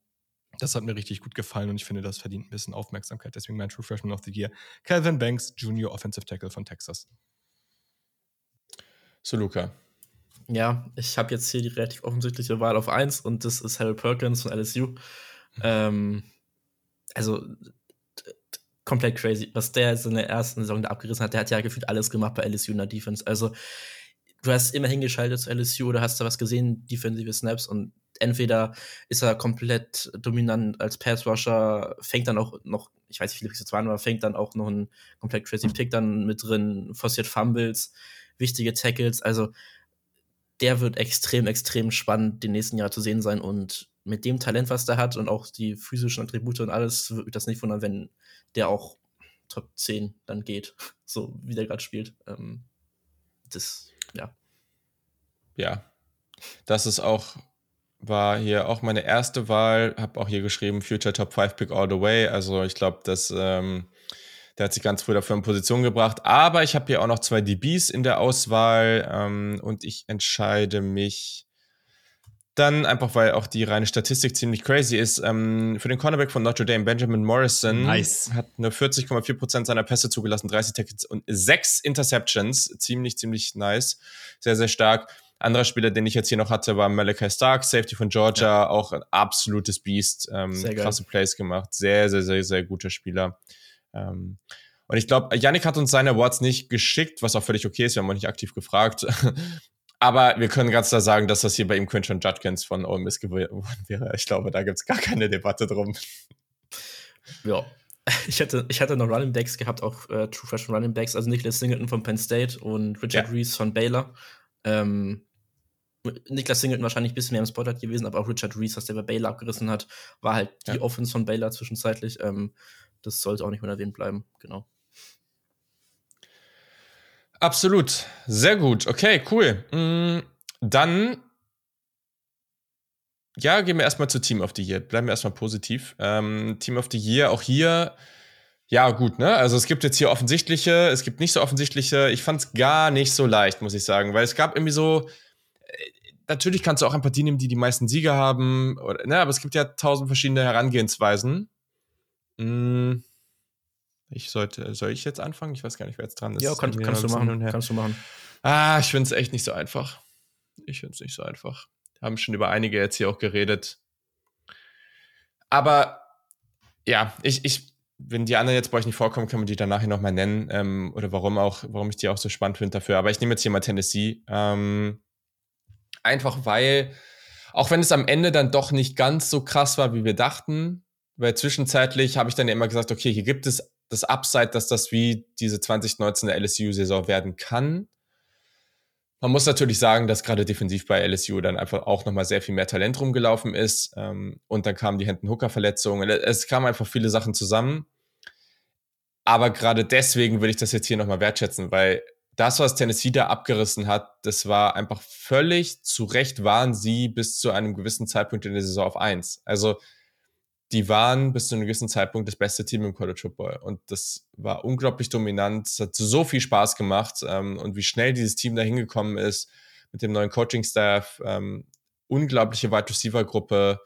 Das hat mir richtig gut gefallen und ich finde, das verdient ein bisschen Aufmerksamkeit. Deswegen mein True Freshman of the Year. Calvin Banks, Junior Offensive Tackle von Texas. So, Luca. Ja, ich habe jetzt hier die relativ offensichtliche Wahl auf 1 und das ist Harry Perkins von LSU. Mhm. Ähm, also komplett crazy, was der jetzt in der ersten Saison da abgerissen hat. Der hat ja gefühlt alles gemacht bei LSU in der Defense. Also du hast immer hingeschaltet zu LSU oder hast da was gesehen, defensive Snaps und entweder ist er komplett dominant als Pass-Rusher, fängt dann auch noch, ich weiß nicht, wie viele jetzt waren, aber fängt dann auch noch ein komplett crazy Pick dann mit drin, forciert Fumbles, wichtige Tackles, also der wird extrem, extrem spannend den nächsten Jahr zu sehen sein und mit dem Talent, was der hat und auch die physischen Attribute und alles, würde mich das nicht wundern, wenn der auch Top 10 dann geht, so wie der gerade spielt. Ähm, das, ja. Ja, das ist auch, war hier auch meine erste Wahl, habe auch hier geschrieben, Future Top 5 Pick All the Way. Also ich glaube, dass ähm, der hat sich ganz früh dafür in Position gebracht. Aber ich habe hier auch noch zwei DBs in der Auswahl ähm, und ich entscheide mich dann einfach, weil auch die reine Statistik ziemlich crazy ist. Ähm, für den Cornerback von Notre Dame, Benjamin Morrison, nice. hat nur 40,4% seiner Pässe zugelassen, 30 Tackles und 6 Interceptions. Ziemlich, ziemlich nice. Sehr, sehr stark. Anderer Spieler, den ich jetzt hier noch hatte, war Malachi Stark, Safety von Georgia, ja. auch ein absolutes Beast. Ähm, krasse Plays gemacht. Sehr, sehr, sehr, sehr guter Spieler. Ähm, und ich glaube, Yannick hat uns seine Awards nicht geschickt, was auch völlig okay ist, wir haben auch nicht aktiv gefragt. Aber wir können ganz klar sagen, dass das hier bei ihm Quinton Judkins von Ole Miss geworden wäre. Ich glaube, da gibt es gar keine Debatte drum. Ja. Ich hatte, ich hatte noch Running Backs gehabt, auch äh, True Freshman Running Backs, also Nicholas Singleton von Penn State und Richard ja. Reese von Baylor. Ähm, Niklas Singleton wahrscheinlich ein bisschen mehr im Spotlight gewesen, aber auch Richard Reese, was der bei Baylor abgerissen hat, war halt die ja. Offense von Baylor zwischenzeitlich. Ähm, das sollte auch nicht unerwähnt bleiben, genau. Absolut. Sehr gut. Okay, cool. Mm, dann, ja, gehen wir erstmal zu Team of the Year. Bleiben wir erstmal positiv. Ähm, Team of the Year, auch hier, ja, gut, ne? Also es gibt jetzt hier offensichtliche, es gibt nicht so offensichtliche. Ich fand es gar nicht so leicht, muss ich sagen, weil es gab irgendwie so, äh, natürlich kannst du auch ein Partien nehmen, die die meisten Siege haben, oder, ne? aber es gibt ja tausend verschiedene Herangehensweisen. Mm ich sollte, soll ich jetzt anfangen? Ich weiß gar nicht, wer jetzt dran ist. Ja, kann, kannst, du machen, kannst du machen. Ah, ich finde es echt nicht so einfach. Ich finde es nicht so einfach. Wir haben schon über einige jetzt hier auch geredet. Aber ja, ich, ich, wenn die anderen jetzt bei euch nicht vorkommen, können wir die dann nachher nochmal nennen. Ähm, oder warum auch, warum ich die auch so spannend finde dafür. Aber ich nehme jetzt hier mal Tennessee. Ähm, einfach weil, auch wenn es am Ende dann doch nicht ganz so krass war, wie wir dachten, weil zwischenzeitlich habe ich dann ja immer gesagt, okay, hier gibt es das Upside, dass das wie diese 2019er LSU-Saison werden kann. Man muss natürlich sagen, dass gerade defensiv bei LSU dann einfach auch nochmal sehr viel mehr Talent rumgelaufen ist. Ähm, und dann kamen die Händen-Hooker-Verletzungen. Es kamen einfach viele Sachen zusammen. Aber gerade deswegen würde ich das jetzt hier nochmal wertschätzen, weil das, was Tennessee da abgerissen hat, das war einfach völlig zu Recht waren sie bis zu einem gewissen Zeitpunkt in der Saison auf eins. Also die waren bis zu einem gewissen Zeitpunkt das beste Team im College Football. Und das war unglaublich dominant. Es hat so viel Spaß gemacht. Ähm, und wie schnell dieses Team da hingekommen ist mit dem neuen Coaching-Staff, ähm, unglaubliche Wide Receiver-Gruppe.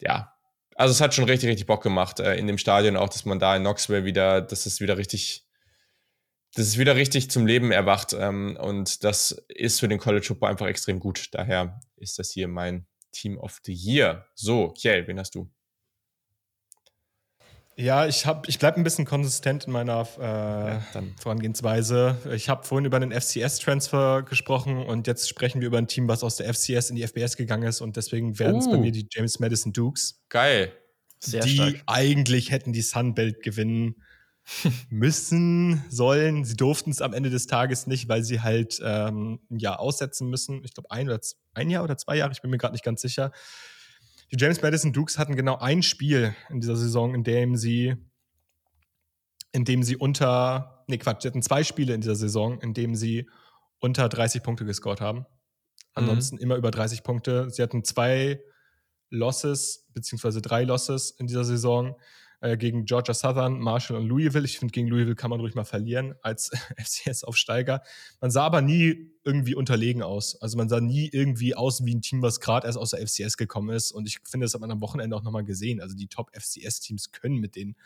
Ja, also es hat schon richtig, richtig Bock gemacht äh, in dem Stadion, auch dass man da in Knoxville wieder, dass es wieder richtig, das ist wieder richtig zum Leben erwacht. Ähm, und das ist für den College Football einfach extrem gut. Daher ist das hier mein Team of the Year. So, Kjell, wen hast du? Ja, ich, ich bleibe ein bisschen konsistent in meiner äh, ja, Vorangehensweise. Ich habe vorhin über den FCS-Transfer gesprochen und jetzt sprechen wir über ein Team, was aus der FCS in die FBS gegangen ist und deswegen werden es uh. bei mir die James Madison Dukes. Geil. Sehr die stark. eigentlich hätten die Sunbelt gewinnen müssen, sollen. Sie durften es am Ende des Tages nicht, weil sie halt ähm, ein Jahr aussetzen müssen. Ich glaube, ein, ein Jahr oder zwei Jahre, ich bin mir gerade nicht ganz sicher. Die James Madison Dukes hatten genau ein Spiel in dieser Saison, in dem sie, in dem sie unter, nee Quatsch, sie hatten zwei Spiele in dieser Saison, in dem sie unter 30 Punkte gescored haben. Ansonsten mhm. immer über 30 Punkte. Sie hatten zwei Losses, beziehungsweise drei Losses in dieser Saison äh, gegen Georgia Southern, Marshall und Louisville. Ich finde, gegen Louisville kann man ruhig mal verlieren als FCS-Aufsteiger. Man sah aber nie irgendwie unterlegen aus. Also man sah nie irgendwie aus wie ein Team, was gerade erst aus der FCS gekommen ist. Und ich finde, das hat man am Wochenende auch nochmal gesehen. Also die Top-FCS-Teams können mit den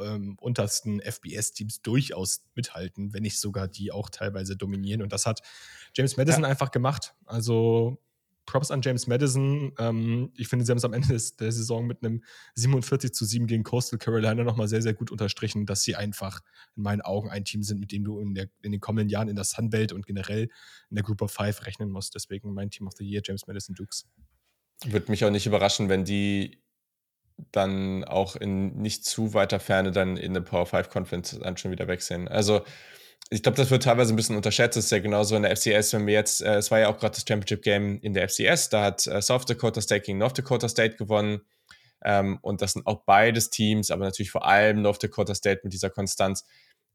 ähm, untersten FBS-Teams durchaus mithalten, wenn nicht sogar die auch teilweise dominieren. Und das hat James Madison ja. einfach gemacht. Also Props an James Madison. Ähm, ich finde, sie haben es am Ende des, der Saison mit einem 47 zu 7 gegen Coastal Carolina nochmal sehr, sehr gut unterstrichen, dass sie einfach in meinen Augen ein Team sind, mit dem du in, der, in den kommenden Jahren in der Sunbelt und generell in der Group of Five rechnen musst. Deswegen mein Team of the Year, James Madison Dukes. Würde mich auch nicht überraschen, wenn die dann auch in nicht zu weiter Ferne dann in der Power 5 Conference dann schon wieder wechseln. Also ich glaube, das wird teilweise ein bisschen unterschätzt. Es ist ja genauso in der FCS, wenn wir jetzt, äh, es war ja auch gerade das Championship Game in der FCS, da hat äh, South Dakota State gegen North Dakota State gewonnen. Ähm, und das sind auch beides Teams, aber natürlich vor allem North Dakota State mit dieser Konstanz.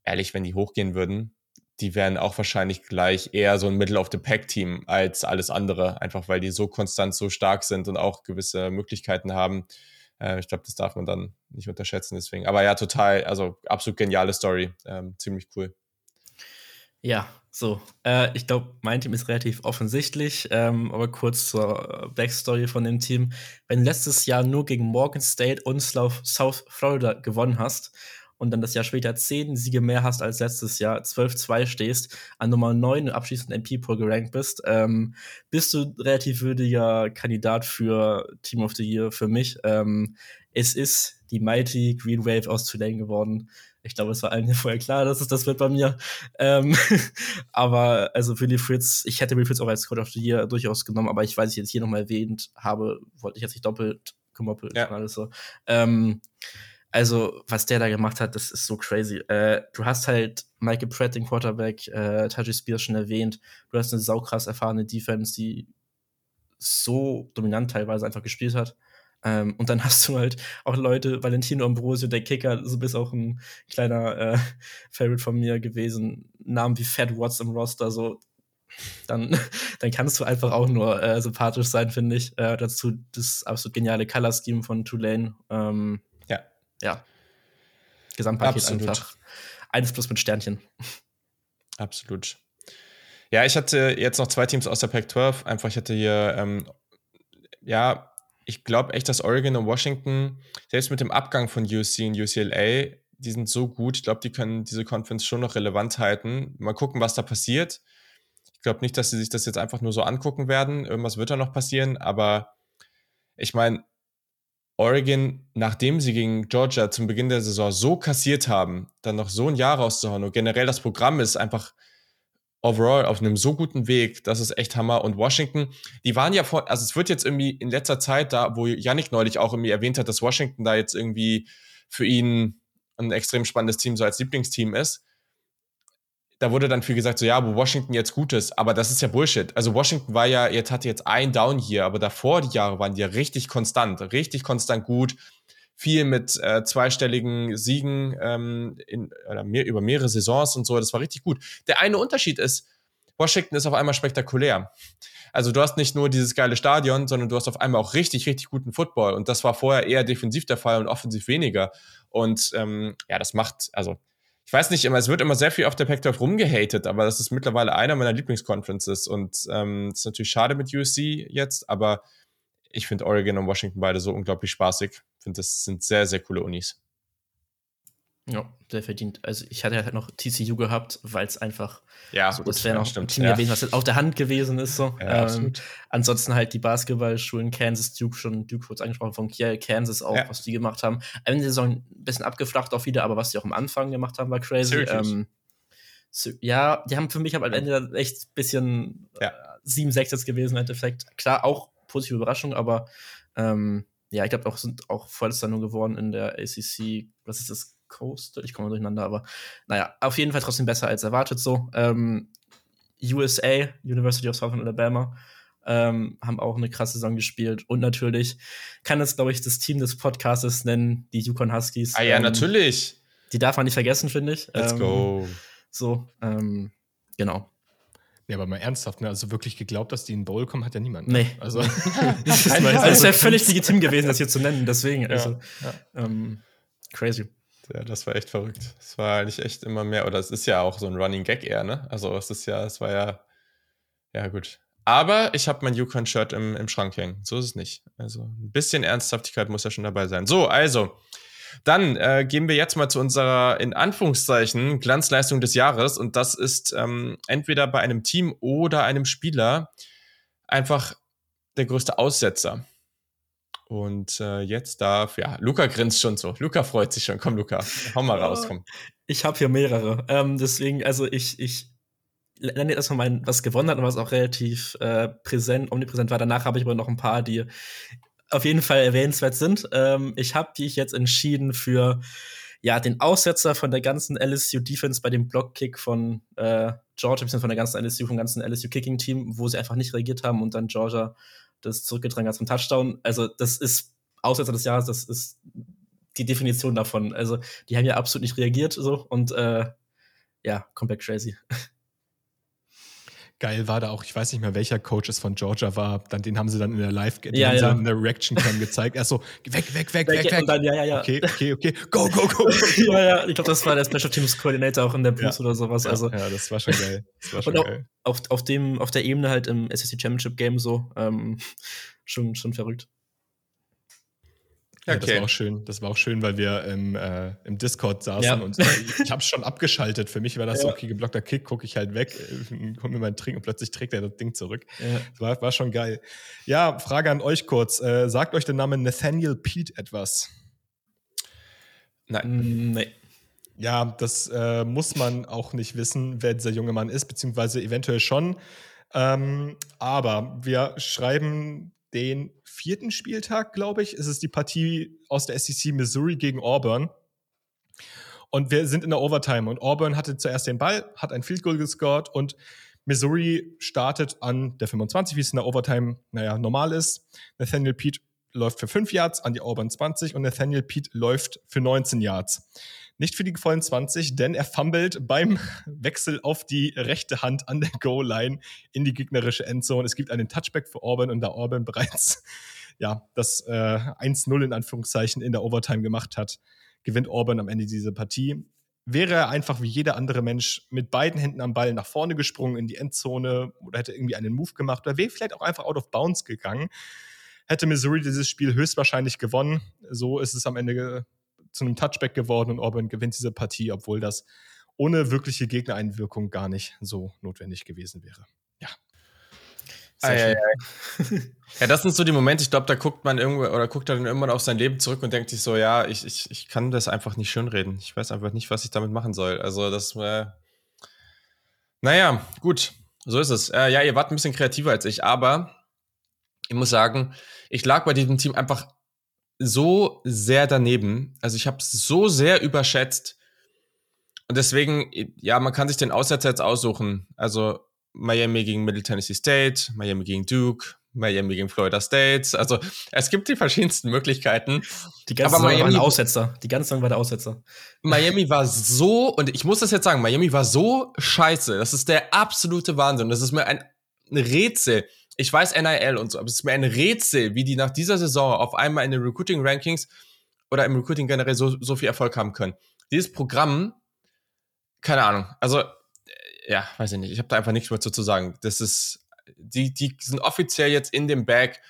Ehrlich, wenn die hochgehen würden, die wären auch wahrscheinlich gleich eher so ein Middle of the Pack Team als alles andere, einfach weil die so konstant, so stark sind und auch gewisse Möglichkeiten haben. Äh, ich glaube, das darf man dann nicht unterschätzen, deswegen. Aber ja, total, also absolut geniale Story, ähm, ziemlich cool. Ja, so. Äh, ich glaube, mein Team ist relativ offensichtlich, ähm, aber kurz zur Backstory von dem Team. Wenn du letztes Jahr nur gegen Morgan State und South Florida gewonnen hast und dann das Jahr später zehn Siege mehr hast als letztes Jahr, 12-2 stehst, an Nummer 9 abschließend MP-Pool gerankt bist, ähm, bist du relativ würdiger Kandidat für Team of the Year für mich. Ähm, es ist die Mighty Green Wave aus Tulane geworden. Ich glaube, es war allen vorher klar, dass es das wird bei mir. Ähm, aber also Willy Fritz, ich hätte Willy Fritz auch als Code of the Year durchaus genommen, aber ich weiß, ich jetzt hier nochmal erwähnt habe, wollte ich jetzt nicht doppelt gemoppelt ja. und alles so. Ähm, also, was der da gemacht hat, das ist so crazy. Äh, du hast halt Michael Pratt, den Quarterback, äh, Taji Spears schon erwähnt. Du hast eine saukrass erfahrene Defense, die so dominant teilweise einfach gespielt hat. Ähm, und dann hast du halt auch Leute, Valentino Ambrosio, der Kicker, so bist auch ein kleiner äh, Favorite von mir gewesen. Namen wie Fat Watts im Roster, so dann, dann kannst du einfach auch nur äh, sympathisch sein, finde ich. Äh, dazu das absolut geniale Color Scheme von Tulane. Ähm, ja. Ja. Gesamtpaket absolut. einfach. Eines plus mit Sternchen. Absolut. Ja, ich hatte jetzt noch zwei Teams aus der Pac-12. Einfach, ich hatte hier, ähm, ja, ich glaube echt, dass Oregon und Washington, selbst mit dem Abgang von UC und UCLA, die sind so gut. Ich glaube, die können diese Conference schon noch relevant halten. Mal gucken, was da passiert. Ich glaube nicht, dass sie sich das jetzt einfach nur so angucken werden. Irgendwas wird da noch passieren. Aber ich meine, Oregon, nachdem sie gegen Georgia zum Beginn der Saison so kassiert haben, dann noch so ein Jahr rauszuhauen und generell das Programm ist einfach overall auf einem so guten Weg, das ist echt Hammer. Und Washington, die waren ja vor, also es wird jetzt irgendwie in letzter Zeit da, wo Yannick neulich auch irgendwie erwähnt hat, dass Washington da jetzt irgendwie für ihn ein extrem spannendes Team so als Lieblingsteam ist. Da wurde dann viel gesagt, so ja, wo Washington jetzt gut ist, aber das ist ja Bullshit. Also Washington war ja, jetzt hatte jetzt ein Down hier, aber davor die Jahre waren die ja richtig konstant, richtig konstant gut viel mit äh, zweistelligen Siegen ähm, in, oder mehr, über mehrere Saisons und so. Das war richtig gut. Der eine Unterschied ist, Washington ist auf einmal spektakulär. Also du hast nicht nur dieses geile Stadion, sondern du hast auf einmal auch richtig, richtig guten Football. Und das war vorher eher defensiv der Fall und offensiv weniger. Und ähm, ja, das macht, also ich weiß nicht immer, es wird immer sehr viel auf der Pac-12 rumgehatet, aber das ist mittlerweile einer meiner Lieblingsconferences. Und ähm, ist natürlich schade mit USC jetzt, aber ich finde Oregon und Washington beide so unglaublich spaßig. Ich finde, das sind sehr, sehr coole Unis. Ja, sehr verdient. Also ich hatte halt noch TCU gehabt, weil es einfach ja, so, das wäre noch stimmt. ein Team ja. gewesen, was jetzt auf der Hand gewesen ist. So. Ja, ähm, ansonsten halt die Basketballschulen Kansas, Duke schon, Duke kurz angesprochen, von Kiel, Kansas auch, ja. was die gemacht haben. Ende der Saison ein bisschen abgeflacht auch wieder, aber was die auch am Anfang gemacht haben, war crazy. Ähm, so, ja, die haben für mich am Ende echt ein bisschen ja. äh, 7-6 jetzt gewesen im Endeffekt. Klar, auch positive Überraschung, aber ähm, ja, ich glaube auch sind auch Vorletzter nur geworden in der ACC. Was ist das? Coastal? Ich komme durcheinander, aber naja, auf jeden Fall trotzdem besser als erwartet so. Ähm, USA, University of Southern Alabama, ähm, haben auch eine krasse Saison gespielt. Und natürlich kann es, glaube ich, das Team des Podcasts nennen, die Yukon Huskies. Ah ja, ähm, natürlich. Die darf man nicht vergessen, finde ich. Let's ähm, go. So, ähm, genau. Ja, aber mal ernsthaft, ne? Also wirklich geglaubt, dass die in Bowl kommen, hat ja niemand. Ne? Nee. Also, also es wäre völlig legitim gewesen, das hier zu nennen. Deswegen, also, ja, ja. Ähm, crazy. Ja, das war echt verrückt. Es war eigentlich echt immer mehr, oder es ist ja auch so ein Running Gag eher, ne? Also es ist ja, es war ja, ja gut. Aber ich habe mein Yukon-Shirt im, im Schrank hängen. So ist es nicht. Also ein bisschen Ernsthaftigkeit muss ja schon dabei sein. So, also, dann äh, gehen wir jetzt mal zu unserer, in Anführungszeichen, Glanzleistung des Jahres. Und das ist ähm, entweder bei einem Team oder einem Spieler einfach der größte Aussetzer. Und äh, jetzt darf, ja, Luca grinst schon so. Luca freut sich schon. Komm, Luca, hau mal raus. Komm. Ich habe hier mehrere. Ähm, deswegen, also ich, ich nenne jetzt erstmal mein, was gewonnen hat und was auch relativ äh, präsent, omnipräsent war. Danach habe ich aber noch ein paar, die auf jeden Fall erwähnenswert sind. Ähm, ich habe dich jetzt entschieden für ja, den Aussetzer von der ganzen LSU-Defense bei dem Blockkick von äh, Georgia, von der ganzen LSU, vom ganzen LSU-Kicking-Team, wo sie einfach nicht reagiert haben und dann Georgia das zurückgedrängt hat zum Touchdown. Also, das ist Aussetzer des Jahres, das ist die Definition davon. Also, die haben ja absolut nicht reagiert so und äh, ja, komplett crazy. Geil war da auch, ich weiß nicht mehr, welcher Coach es von Georgia war. Dann, den haben sie dann in der Live, den ja, haben ja. in der Reaction Cam gezeigt. Er so, weg, weg, weg, weg, weg. Und dann, ja, ja, ja. Okay, okay, okay. Go, go, go. ja, ja. Ich glaube, das war der Special Teams Coordinator auch in der Booth Ja. oder sowas. Ja, Also, ja, das war schon geil. Das war schon auch- geil. auf, auf, dem, auf der Ebene halt im SEC Championship Game so, ähm, schon, schon verrückt. Ja, das Okay. war auch schön. Das war auch schön, weil wir im, äh, im Discord saßen Ja. und ich habe schon abgeschaltet. Für mich war das so, Ja. okay, geblockter Kick, gucke ich halt weg, äh, komm mir meinen Trink und plötzlich trägt er das Ding zurück. Ja. Das war, war schon geil. Ja, Frage an euch kurz. Äh, sagt euch der Name Nathaniel Pete etwas? Nein. Mm, Nee. Ja, das äh, muss man auch nicht wissen, wer dieser junge Mann ist, beziehungsweise eventuell schon. Ähm, aber wir schreiben den vierten Spieltag, glaube ich. Es ist die Partie aus der SEC Missouri gegen Auburn. Und wir sind in der Overtime und Auburn hatte zuerst den Ball, hat ein Field Goal gescored und Missouri startet an der 25, wie es in der Overtime, naja, normal ist. Nathaniel Pete läuft für 5 Yards an die Auburn 20 und Nathaniel Pete läuft für 19 Yards. Nicht für die vollen 20, denn er fummelt beim Wechsel auf die rechte Hand an der Goal-Line in die gegnerische Endzone. Es gibt einen Touchback für Auburn und da Auburn bereits ja, das äh, 1-0 in Anführungszeichen in der Overtime gemacht hat, gewinnt Auburn am Ende diese Partie. Wäre er einfach wie jeder andere Mensch mit beiden Händen am Ball nach vorne gesprungen in die Endzone oder hätte irgendwie einen Move gemacht oder wäre vielleicht auch einfach out of bounds gegangen, hätte Missouri dieses Spiel höchstwahrscheinlich gewonnen. So ist es am Ende zu einem Touchback geworden und Auburn gewinnt diese Partie, obwohl das ohne wirkliche Gegnereinwirkung gar nicht so notwendig gewesen wäre. Ei, schön. ei, ei. Ja, das sind so die Momente, ich glaube, da guckt man irgendwo oder guckt dann irgendwann auf sein Leben zurück und denkt sich so, ja, ich, ich, ich kann das einfach nicht schönreden. Ich weiß einfach nicht, was ich damit machen soll. Also das äh, naja, gut, so ist es. Äh, ja, ihr wart ein bisschen kreativer als ich, aber ich muss sagen, ich lag bei diesem Team einfach so sehr daneben. Also ich habe es so sehr überschätzt. Und deswegen, ja, man kann sich den Aussetzer jetzt aussuchen. Also Miami gegen Middle Tennessee State, Miami gegen Duke, Miami gegen Florida State. Also es gibt die verschiedensten Möglichkeiten. Die ganze Aber Saison war ein Miami- Aussetzer. Die ganze Saison war der Aussetzer. Miami war so, und ich muss das jetzt sagen, Miami war so scheiße. Das ist der absolute Wahnsinn. Das ist mir ein Rätsel. Ich weiß NIL und so, aber es ist mir ein Rätsel, wie die nach dieser Saison auf einmal in den Recruiting Rankings oder im Recruiting generell so, so viel Erfolg haben können. Dieses Programm, keine Ahnung. Also, äh, ja, weiß ich nicht. Ich habe da einfach nichts mehr zu sagen. Das ist, die, die sind offiziell jetzt in dem Bag.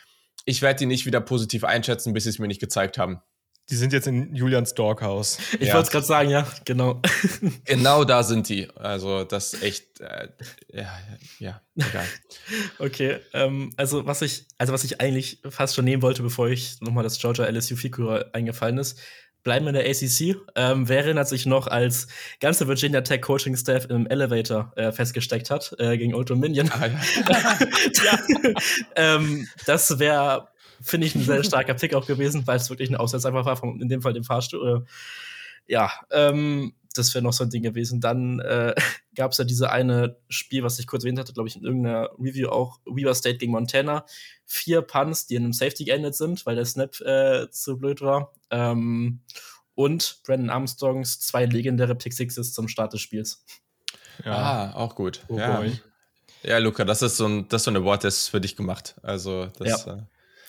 Ich werde die nicht wieder positiv einschätzen, bis sie es mir nicht gezeigt haben. Die sind jetzt in Julians Doghouse. Ich Ja. wollte es gerade sagen, ja, genau. Genau da sind die. Also, das ist echt, äh, ja, ja, egal. Okay, ähm, also was ich, also was ich eigentlich fast schon nehmen wollte, bevor ich nochmal das Georgia LSU Figure eingefallen ist, bleiben wir in der ACC. Ähm, wer erinnert sich noch, als ganze Virginia Tech Coaching Staff im Elevator äh, festgesteckt hat äh, gegen Old Dominion? Ah, ja. ähm, das wäre, finde ich, ein sehr starker Pick auch gewesen, weil es wirklich ein Aussetzer einfach war, vom, in dem Fall dem Fahrstuhl. Äh, ja, ähm, das wäre noch so ein Ding gewesen. Dann äh, gab es ja diese eine Spiel, was ich kurz erwähnt hatte, glaube ich, in irgendeiner Review auch, Weaver State gegen Montana. Vier Punts, die in einem Safety geendet sind, weil der Snap äh, zu blöd war. Ähm, und Brandon Armstrongs zwei legendäre Pick Sixes zum Start des Spiels. Ah, auch gut. Oh ja. boy. ja, Luca, das ist so ein, das ist so ein Award, das ist für dich gemacht. Also, das, äh,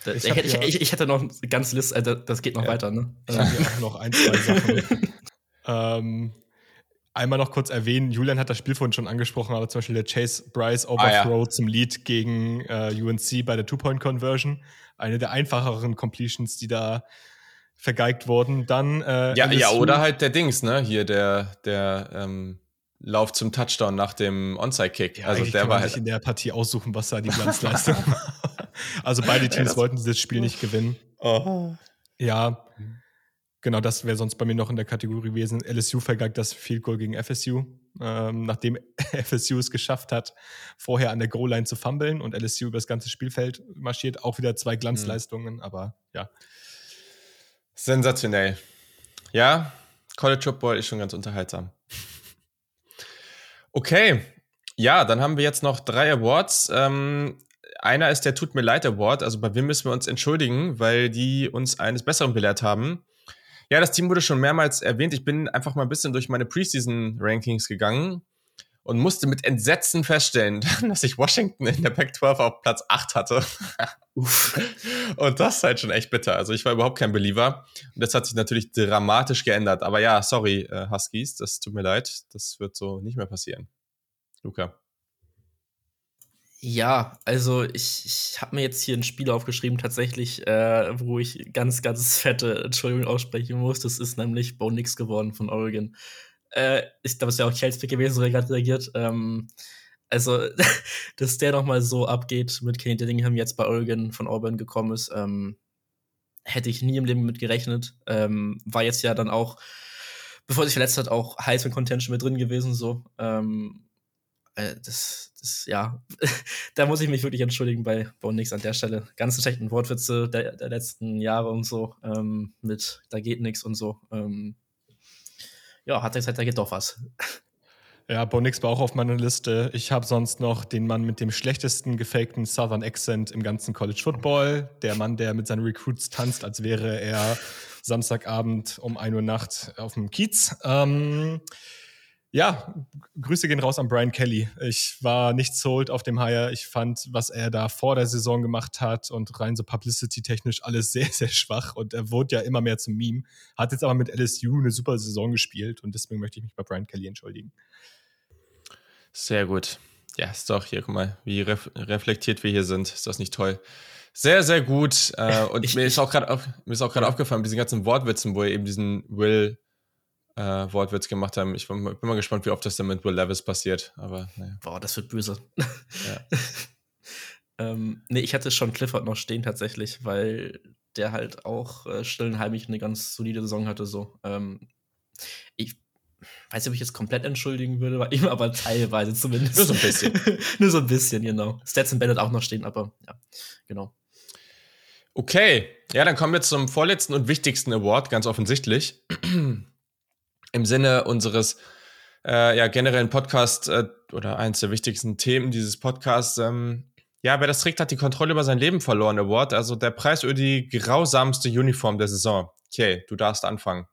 Ich, ich, ja, ich, ich, hätte noch eine ganze Liste, also das geht noch ja, weiter, ne? Ich habe auch noch ein, zwei Sachen. ähm, einmal noch kurz erwähnen, Julian hat das Spiel vorhin schon angesprochen, aber zum Beispiel der Chase Bryce Overthrow ah, ja. zum Lead gegen äh, UNC bei der Two-Point-Conversion. Eine der einfacheren Completions, die da vergeigt wurden. Dann äh, ja, ja, oder halt der Dings, ne? Hier der, der ähm, Lauf zum Touchdown nach dem Onside-Kick. Ja, also der kann war halt sich in der Partie aussuchen, was da die Glanzleistung war. Also beide Teams ja, wollten dieses Spiel nicht gewinnen. Oh. Ja, genau, das wäre sonst bei mir noch in der Kategorie gewesen. LSU vergeigt das Field Goal gegen FSU, ähm, nachdem FSU es geschafft hat, vorher an der Goal-Line zu fummeln und LSU über das ganze Spielfeld marschiert. Auch wieder zwei Glanzleistungen, mhm. aber ja. Sensationell. Ja, College Football ist schon ganz unterhaltsam. Okay, ja, dann haben wir jetzt noch drei Awards. Ähm, einer ist der Tut mir leid Award. Also bei wem müssen wir uns entschuldigen, weil die uns eines Besseren belehrt haben. Ja, das Team wurde schon mehrmals erwähnt. Ich bin einfach mal ein bisschen durch meine Preseason-Rankings gegangen und musste mit Entsetzen feststellen, dass ich Washington in der Pac-12 auf Platz 8 hatte. und das ist halt schon echt bitter. Also ich war überhaupt kein Believer. Und das hat sich natürlich dramatisch geändert. Aber ja, sorry, äh, Huskies, das tut mir leid. Das wird so nicht mehr passieren. Luca. Ja, also ich, ich habe mir jetzt hier ein Spiel aufgeschrieben, tatsächlich, äh, wo ich ganz, ganz fette Entschuldigung aussprechen muss. Das ist nämlich Bo Nix geworden von Oregon. Äh, ich glaube, es wäre auch Chelsea gewesen, so er gerade reagiert. Ähm, also, dass der nochmal so abgeht mit Kenny Dillingham jetzt bei Oregon von Auburn gekommen ist, ähm, hätte ich nie im Leben mit gerechnet. Ähm, war jetzt ja dann auch, bevor er sich verletzt hat, auch Heisman Contention mit drin gewesen, so. Ähm, äh, das, das, ja, da muss ich mich wirklich entschuldigen bei Bonix an der Stelle. Ganz schlechten Wortwitze der, der letzten Jahre und so, ähm, mit da geht nichts und so. Ähm, ja, hat er gesagt, da geht doch was. Ja, Bonix war auch auf meiner Liste. Ich habe sonst noch den Mann mit dem schlechtesten gefakten Southern Accent im ganzen College Football. Der Mann, der mit seinen Recruits tanzt, als wäre er Samstagabend um 1 Uhr Nacht auf dem Kiez. Ähm, ja, Grüße gehen raus an Brian Kelly. Ich war nicht sold auf dem Hire. Ich fand, was er da vor der Saison gemacht hat und rein so publicity-technisch alles sehr, sehr schwach. Und er wurde ja immer mehr zum Meme. Hat jetzt aber mit LSU eine super Saison gespielt und deswegen möchte ich mich bei Brian Kelly entschuldigen. Sehr gut. Ja, ist doch hier, guck mal, wie ref reflektiert wir hier sind. Ist das nicht toll? Sehr, sehr gut. Äh, und ich, mir ist auch gerade aufgefallen, mit diesen ganzen Wortwitzen, wo er eben diesen Will äh, Wortwitz gemacht haben. Ich bin, bin, mal gespannt, wie oft das dann mit Will Levis passiert. Aber naja. Boah, das wird böse. Ja. ähm, nee, ich hatte schon Clifford noch stehen tatsächlich, weil der halt auch äh, stillenheimlich eine ganz solide Saison hatte. So. Ähm, ich weiß nicht, ob ich jetzt komplett entschuldigen würde, bei ihm aber teilweise zumindest. Nur so ein bisschen. Nur so ein bisschen, genau. Stetson Bennett auch noch stehen, aber ja, genau. Okay, ja, dann kommen wir zum vorletzten und wichtigsten Award, ganz offensichtlich im Sinne unseres äh, ja, generellen Podcast äh, oder eins der wichtigsten Themen dieses Podcasts, ähm, ja, wer das trägt, hat die Kontrolle über sein Leben verloren, Award. Also der Preis für die grausamste Uniform der Saison. Okay, du darfst anfangen.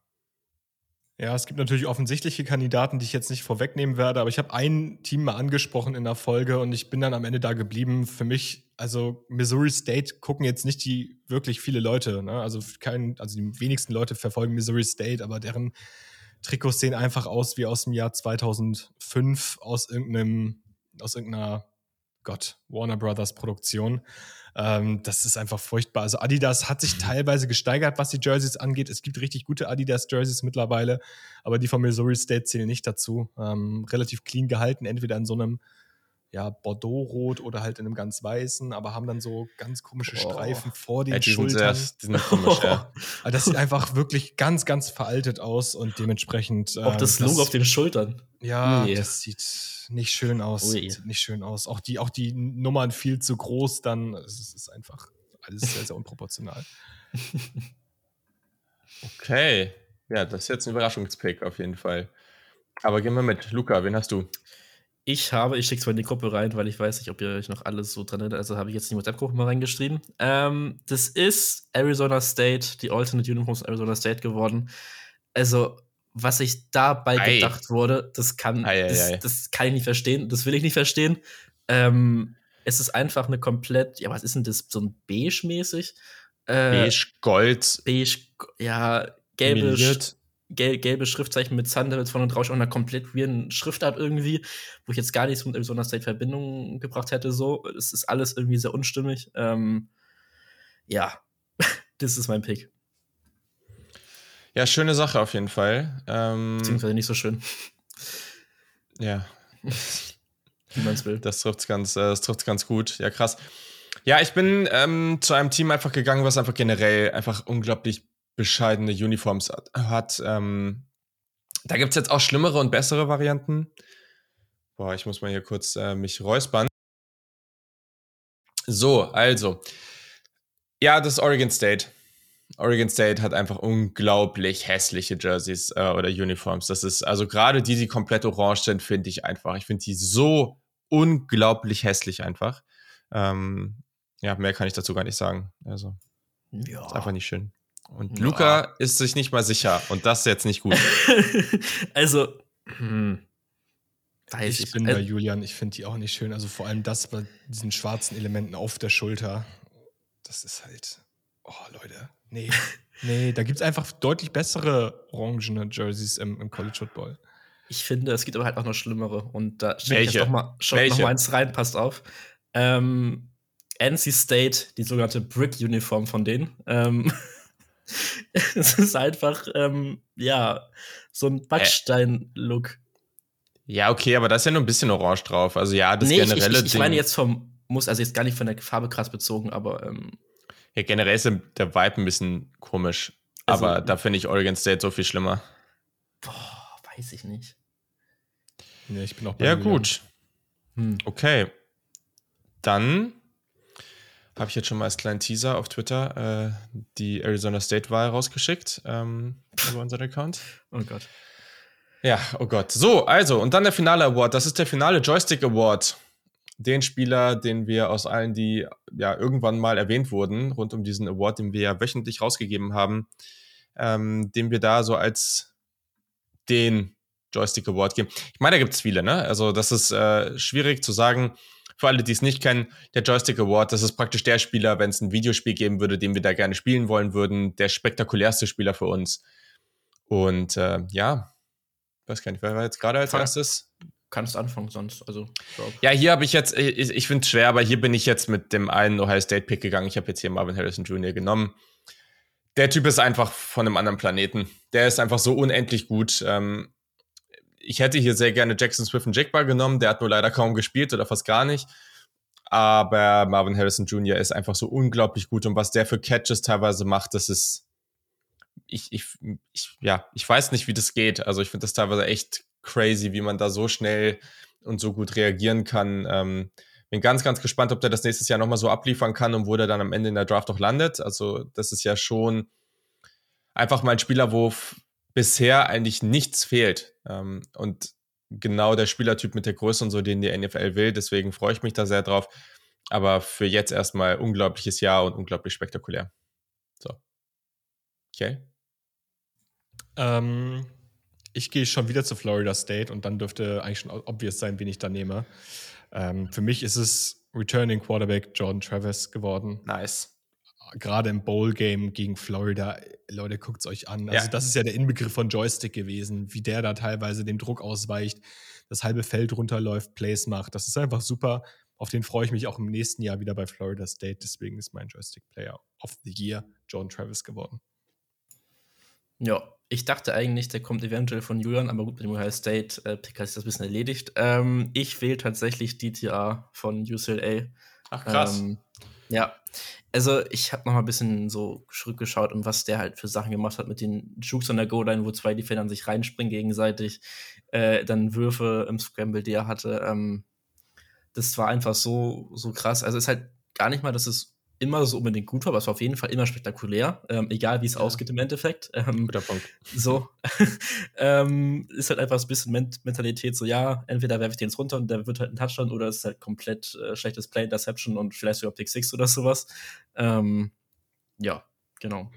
Ja, es gibt natürlich offensichtliche Kandidaten, die ich jetzt nicht vorwegnehmen werde, aber ich habe ein Team mal angesprochen in der Folge und ich bin dann am Ende da geblieben. Für mich, also Missouri State gucken jetzt nicht die wirklich viele Leute. Ne? Also kein, also die wenigsten Leute verfolgen Missouri State, aber deren Trikots sehen einfach aus wie aus dem Jahr 2005 aus irgendeinem, aus irgendeiner, Gott, Warner Brothers Produktion. Ähm, das ist einfach furchtbar. Also Adidas hat sich mhm. teilweise gesteigert, was die Jerseys angeht. Es gibt richtig gute Adidas Jerseys mittlerweile, aber die von Missouri State zählen nicht dazu. Ähm, relativ clean gehalten, entweder in so einem ja, Bordeaux-Rot oder halt in einem ganz weißen, aber haben dann so ganz komische Streifen oh. vor den ja, die Schultern. Sind sehr, die sind komisch, ja. Also das sieht einfach wirklich ganz, ganz veraltet aus und dementsprechend. Auch das ähm, Logo das, auf den Schultern. Ja, nee. das sieht nicht schön aus. Ui. Sieht nicht schön aus. Auch die, auch die Nummern viel zu groß, dann es ist einfach alles sehr, sehr unproportional. okay. Ja, das ist jetzt ein Überraschungspick auf jeden Fall. Aber gehen wir mit. Luca, wen hast du? Ich habe, ich schicke es mal in die Gruppe rein, weil ich weiß nicht, ob ihr euch noch alles so dran erinnert. Also habe ich jetzt in die WhatsApp-Gruppe mal reingeschrieben. Ähm, das ist Arizona State, die Alternate Uniforms Arizona State geworden. Also, was ich dabei ei. gedacht wurde, das kann, ei, das, ei, das, kann ich nicht verstehen. Das will ich nicht verstehen. Ähm, Es ist einfach eine komplett, ja, was ist denn das, so ein beige-mäßig? Äh, Beige, Gold. beige, ja, gelbe, meliert. Gel gelbe Schriftzeichen mit Thunderbolts von und drauf auch einer komplett weirden Schriftart irgendwie, wo ich jetzt gar nichts mit Arizona State Verbindung gebracht hätte. So, es ist alles irgendwie sehr unstimmig. Ähm, ja, das ist mein Pick. Ja, schöne Sache auf jeden Fall. Ähm, Beziehungsweise nicht so schön, ja, wie man es will. das trifft's ganz, äh, das trifft's ganz gut. Ja, krass. Ja, ich bin ähm, zu einem Team einfach gegangen, was einfach generell einfach unglaublich bescheidene Uniforms hat. Ähm, da gibt's jetzt auch schlimmere und bessere Varianten. Boah, ich muss mal hier kurz äh, mich räuspern. So, also. Ja, das ist Oregon State. Oregon State hat einfach unglaublich hässliche Jerseys äh, oder Uniforms. Das ist, also gerade die, die komplett orange sind, finde ich einfach. Ich finde die so unglaublich hässlich einfach. Ähm, ja, mehr kann ich dazu gar nicht sagen. Also, Ja. ist einfach nicht schön. Und Ja. Luca ist sich nicht mal sicher. Und das ist jetzt nicht gut. also, hm, Ich ich. bin bei Julian, ich finde die auch nicht schön. Also vor allem das bei diesen schwarzen Elementen auf der Schulter. Das ist halt. Oh, Leute. Nee. nee, da gibt es einfach deutlich bessere orangene Jerseys im, im College Football. Ich finde, es gibt aber halt auch noch schlimmere. Und da stelle ich jetzt noch mal, Welche? noch mal eins rein, passt auf. Ähm, NC State, die sogenannte Brick-Uniform von denen. Ähm, es ist einfach, ähm, ja, so ein Backstein-Look. Ja, okay, aber da ist ja nur ein bisschen orange drauf. Also ja, das nee, ich, ich, generelle ich, ich Ding. meine jetzt vom, muss, also jetzt gar nicht von der Farbe krass bezogen, aber ähm, ja, generell ist der Vibe ein bisschen komisch. Also- aber da finde ich Oregon State so viel schlimmer. boah, weiß ich nicht. Nee, ich bin auch bei Ja, gut. Hm. Okay. Dann habe ich jetzt schon mal als kleinen Teaser auf Twitter äh, die Arizona State-Wahl rausgeschickt ähm, über unseren Account. Oh Gott. Ja, oh Gott. So, also, und dann der finale Award. Das ist der finale Joystick Award. Den Spieler, den wir aus allen, die ja irgendwann mal erwähnt wurden, rund um diesen Award, den wir ja wöchentlich rausgegeben haben, ähm, den wir da so als den Joystick Award geben. Ich meine, da gibt es viele, ne? Also, das ist äh, schwierig zu sagen. Für alle, die es nicht kennen, der Joystick Award, das ist praktisch der Spieler, wenn es ein Videospiel geben würde, den wir da gerne spielen wollen würden, der spektakulärste Spieler für uns. Und äh, ja, weiß gar nicht, wer war jetzt gerade als Fang- erstes? Kannst anfangen sonst. Also. Ja, hier habe ich jetzt, ich, ich finde es schwer, aber hier bin ich jetzt mit dem einen Ohio State Pick gegangen. Ich habe jetzt hier Marvin Harrison Jr. genommen. Der Typ ist einfach von einem anderen Planeten. Der ist einfach so unendlich gut. Ähm, ich hätte hier sehr gerne Jackson Swift und Jigba genommen. Der hat nur leider kaum gespielt oder fast gar nicht. Aber Marvin Harrison Jr. ist einfach so unglaublich gut und was der für Catches teilweise macht, das ist. Ich, ich, ich, ja, ich weiß nicht, wie das geht. Also ich finde das teilweise echt crazy, wie man da so schnell und so gut reagieren kann. Ähm, bin ganz, ganz gespannt, ob der das nächstes Jahr nochmal so abliefern kann und wo der dann am Ende in der Draft auch landet. Also, das ist ja schon einfach mal ein Spieler, wo bisher eigentlich nichts fehlt. Ähm, und genau der Spielertyp mit der Größe und so, den die NFL will. Deswegen freue ich mich da sehr drauf. Aber für jetzt erstmal unglaubliches Jahr und unglaublich spektakulär. So. Okay. Ähm, ich gehe schon wieder zu Florida State und dann dürfte eigentlich schon obvious sein, wen ich da nehme. Ähm, für mich ist es Returning Quarterback Jordan Travis geworden. Nice. Gerade im Bowl-Game gegen Florida. Leute, guckt es euch an. Also, Ja. das ist ja der Inbegriff von Joystick gewesen, wie der da teilweise dem Druck ausweicht, das halbe Feld runterläuft, Plays macht. Das ist einfach super. Auf den freue ich mich auch im nächsten Jahr wieder bei Florida State. Deswegen ist mein Joystick-Player of the Year Jordan Travis geworden. Ja, ich dachte eigentlich, der kommt eventuell von Julian, aber gut, mit dem Ohio State äh, Pick hat sich das ein bisschen erledigt. Ähm, ich wähle tatsächlich DTA von UCLA. Ach, krass. Ähm, ja, also ich habe noch mal ein bisschen so zurückgeschaut, und was der halt für Sachen gemacht hat mit den Jukes an der Goal-Line, wo zwei Defender sich reinspringen gegenseitig, äh, dann Würfe im Scramble, die er hatte. Ähm, das war einfach so, so krass. Also es ist halt gar nicht mal, dass es immer so unbedingt gut war, aber es war auf jeden Fall immer spektakulär, ähm, egal wie es Ja. ausgeht im Endeffekt. Ähm, Guter Punkt. so. ähm, ist halt einfach so ein bisschen Ment Mentalität, so ja, entweder werfe ich den jetzt runter und der wird halt ein Touchdown oder es ist halt komplett äh, schlechtes Play, Interception und vielleicht sogar Pick 6 oder sowas. Ähm, ja, genau.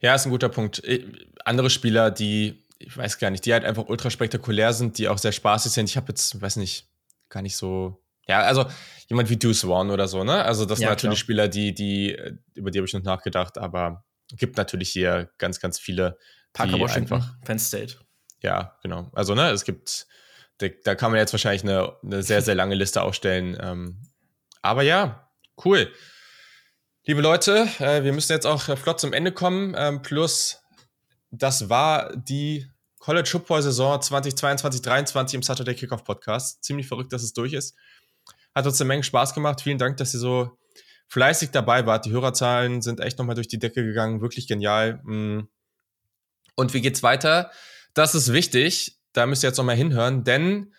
Ja, ist ein guter Punkt. Äh, Andere Spieler, die, ich weiß gar nicht, die halt einfach ultra spektakulär sind, die auch sehr spaßig sind. Ich habe jetzt, weiß nicht, gar nicht so Ja, also jemand wie Deuce One oder so, ne? Also das Ja, sind natürlich klar. Spieler, die, die, über die habe ich noch nachgedacht, aber gibt natürlich hier ganz, ganz viele, Parker Washington, einfach, Penn State. ja, genau. Also, ne, es gibt, da, da kann man jetzt wahrscheinlich eine, eine sehr, sehr lange Liste aufstellen. Ähm, aber ja, cool. Liebe Leute, äh, wir müssen jetzt auch äh, flott zum Ende kommen. Ähm, plus, das war die College Football Saison 2022, 2023 im Saturday Kickoff Podcast. Ziemlich verrückt, dass es durch ist. Hat uns eine Menge Spaß gemacht. Vielen Dank, dass ihr so fleißig dabei wart. Die Hörerzahlen sind echt nochmal durch die Decke gegangen. Wirklich genial. Mm. Und wie geht's weiter? Das ist wichtig. Da müsst ihr jetzt nochmal hinhören, denn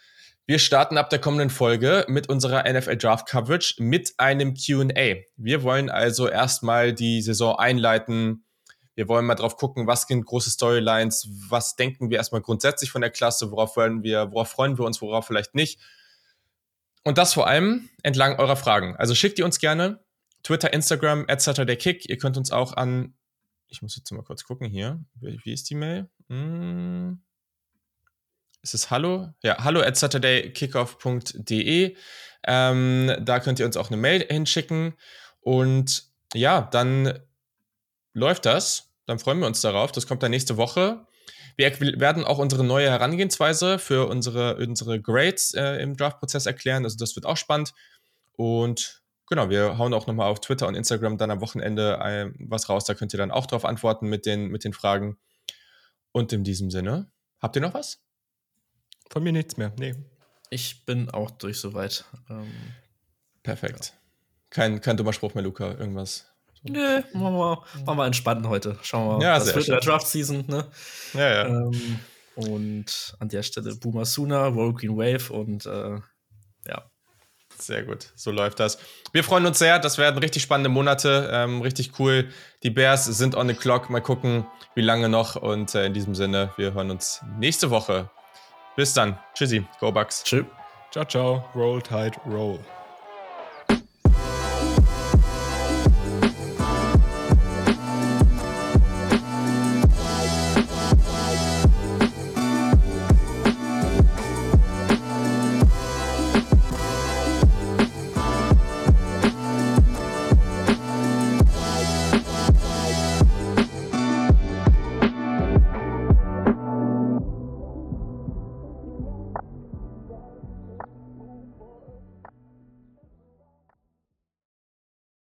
wir starten ab der kommenden Folge mit unserer NFL Draft Coverage mit einem QA. Wir wollen also erstmal die Saison einleiten. Wir wollen mal drauf gucken, was sind große Storylines, was denken wir erstmal grundsätzlich von der Klasse, worauf wollen wir, worauf freuen wir uns, worauf vielleicht nicht. Und das vor allem entlang eurer Fragen. Also schickt ihr uns gerne Twitter, Instagram, at SaturdayKick. Ihr könnt uns auch an, ich muss jetzt mal kurz gucken hier. Wie, wie ist die Mail? Hm. Ist es hallo? Ja, hallo at saturdaykickoff.de. Ähm, da könnt ihr uns auch eine Mail hinschicken. Und ja, dann läuft das. Dann freuen wir uns darauf. Das kommt dann nächste Woche. Wir werden auch unsere neue Herangehensweise für unsere, unsere Grades äh, im Draft-Prozess erklären. Also das wird auch spannend. Und genau, wir hauen auch nochmal auf Twitter und Instagram dann am Wochenende äh, was raus. Da könnt ihr dann auch drauf antworten mit den, mit den Fragen. Und in diesem Sinne, habt ihr noch was? Von mir nichts mehr. Nee. Ich bin auch durch soweit. Ähm, Perfekt. Kein, kein dummer Spruch mehr, Luca. Irgendwas. Nö, machen wir, machen wir entspannen heute. Schauen wir mal. Ja, das sehr wird der. Draft-Season, ne? Ja, ja. Ähm, und an der Stelle Boomer Sooner, Roll Green Wave und äh, ja. Sehr gut, so läuft das. Wir freuen uns sehr, das werden richtig spannende Monate, ähm, richtig cool. Die Bears sind on the clock, mal gucken, wie lange noch. Und äh, in diesem Sinne, wir hören uns nächste Woche. Bis dann. Tschüssi, Go Bucks. Tschüss. Ciao, ciao. Roll Tide, roll.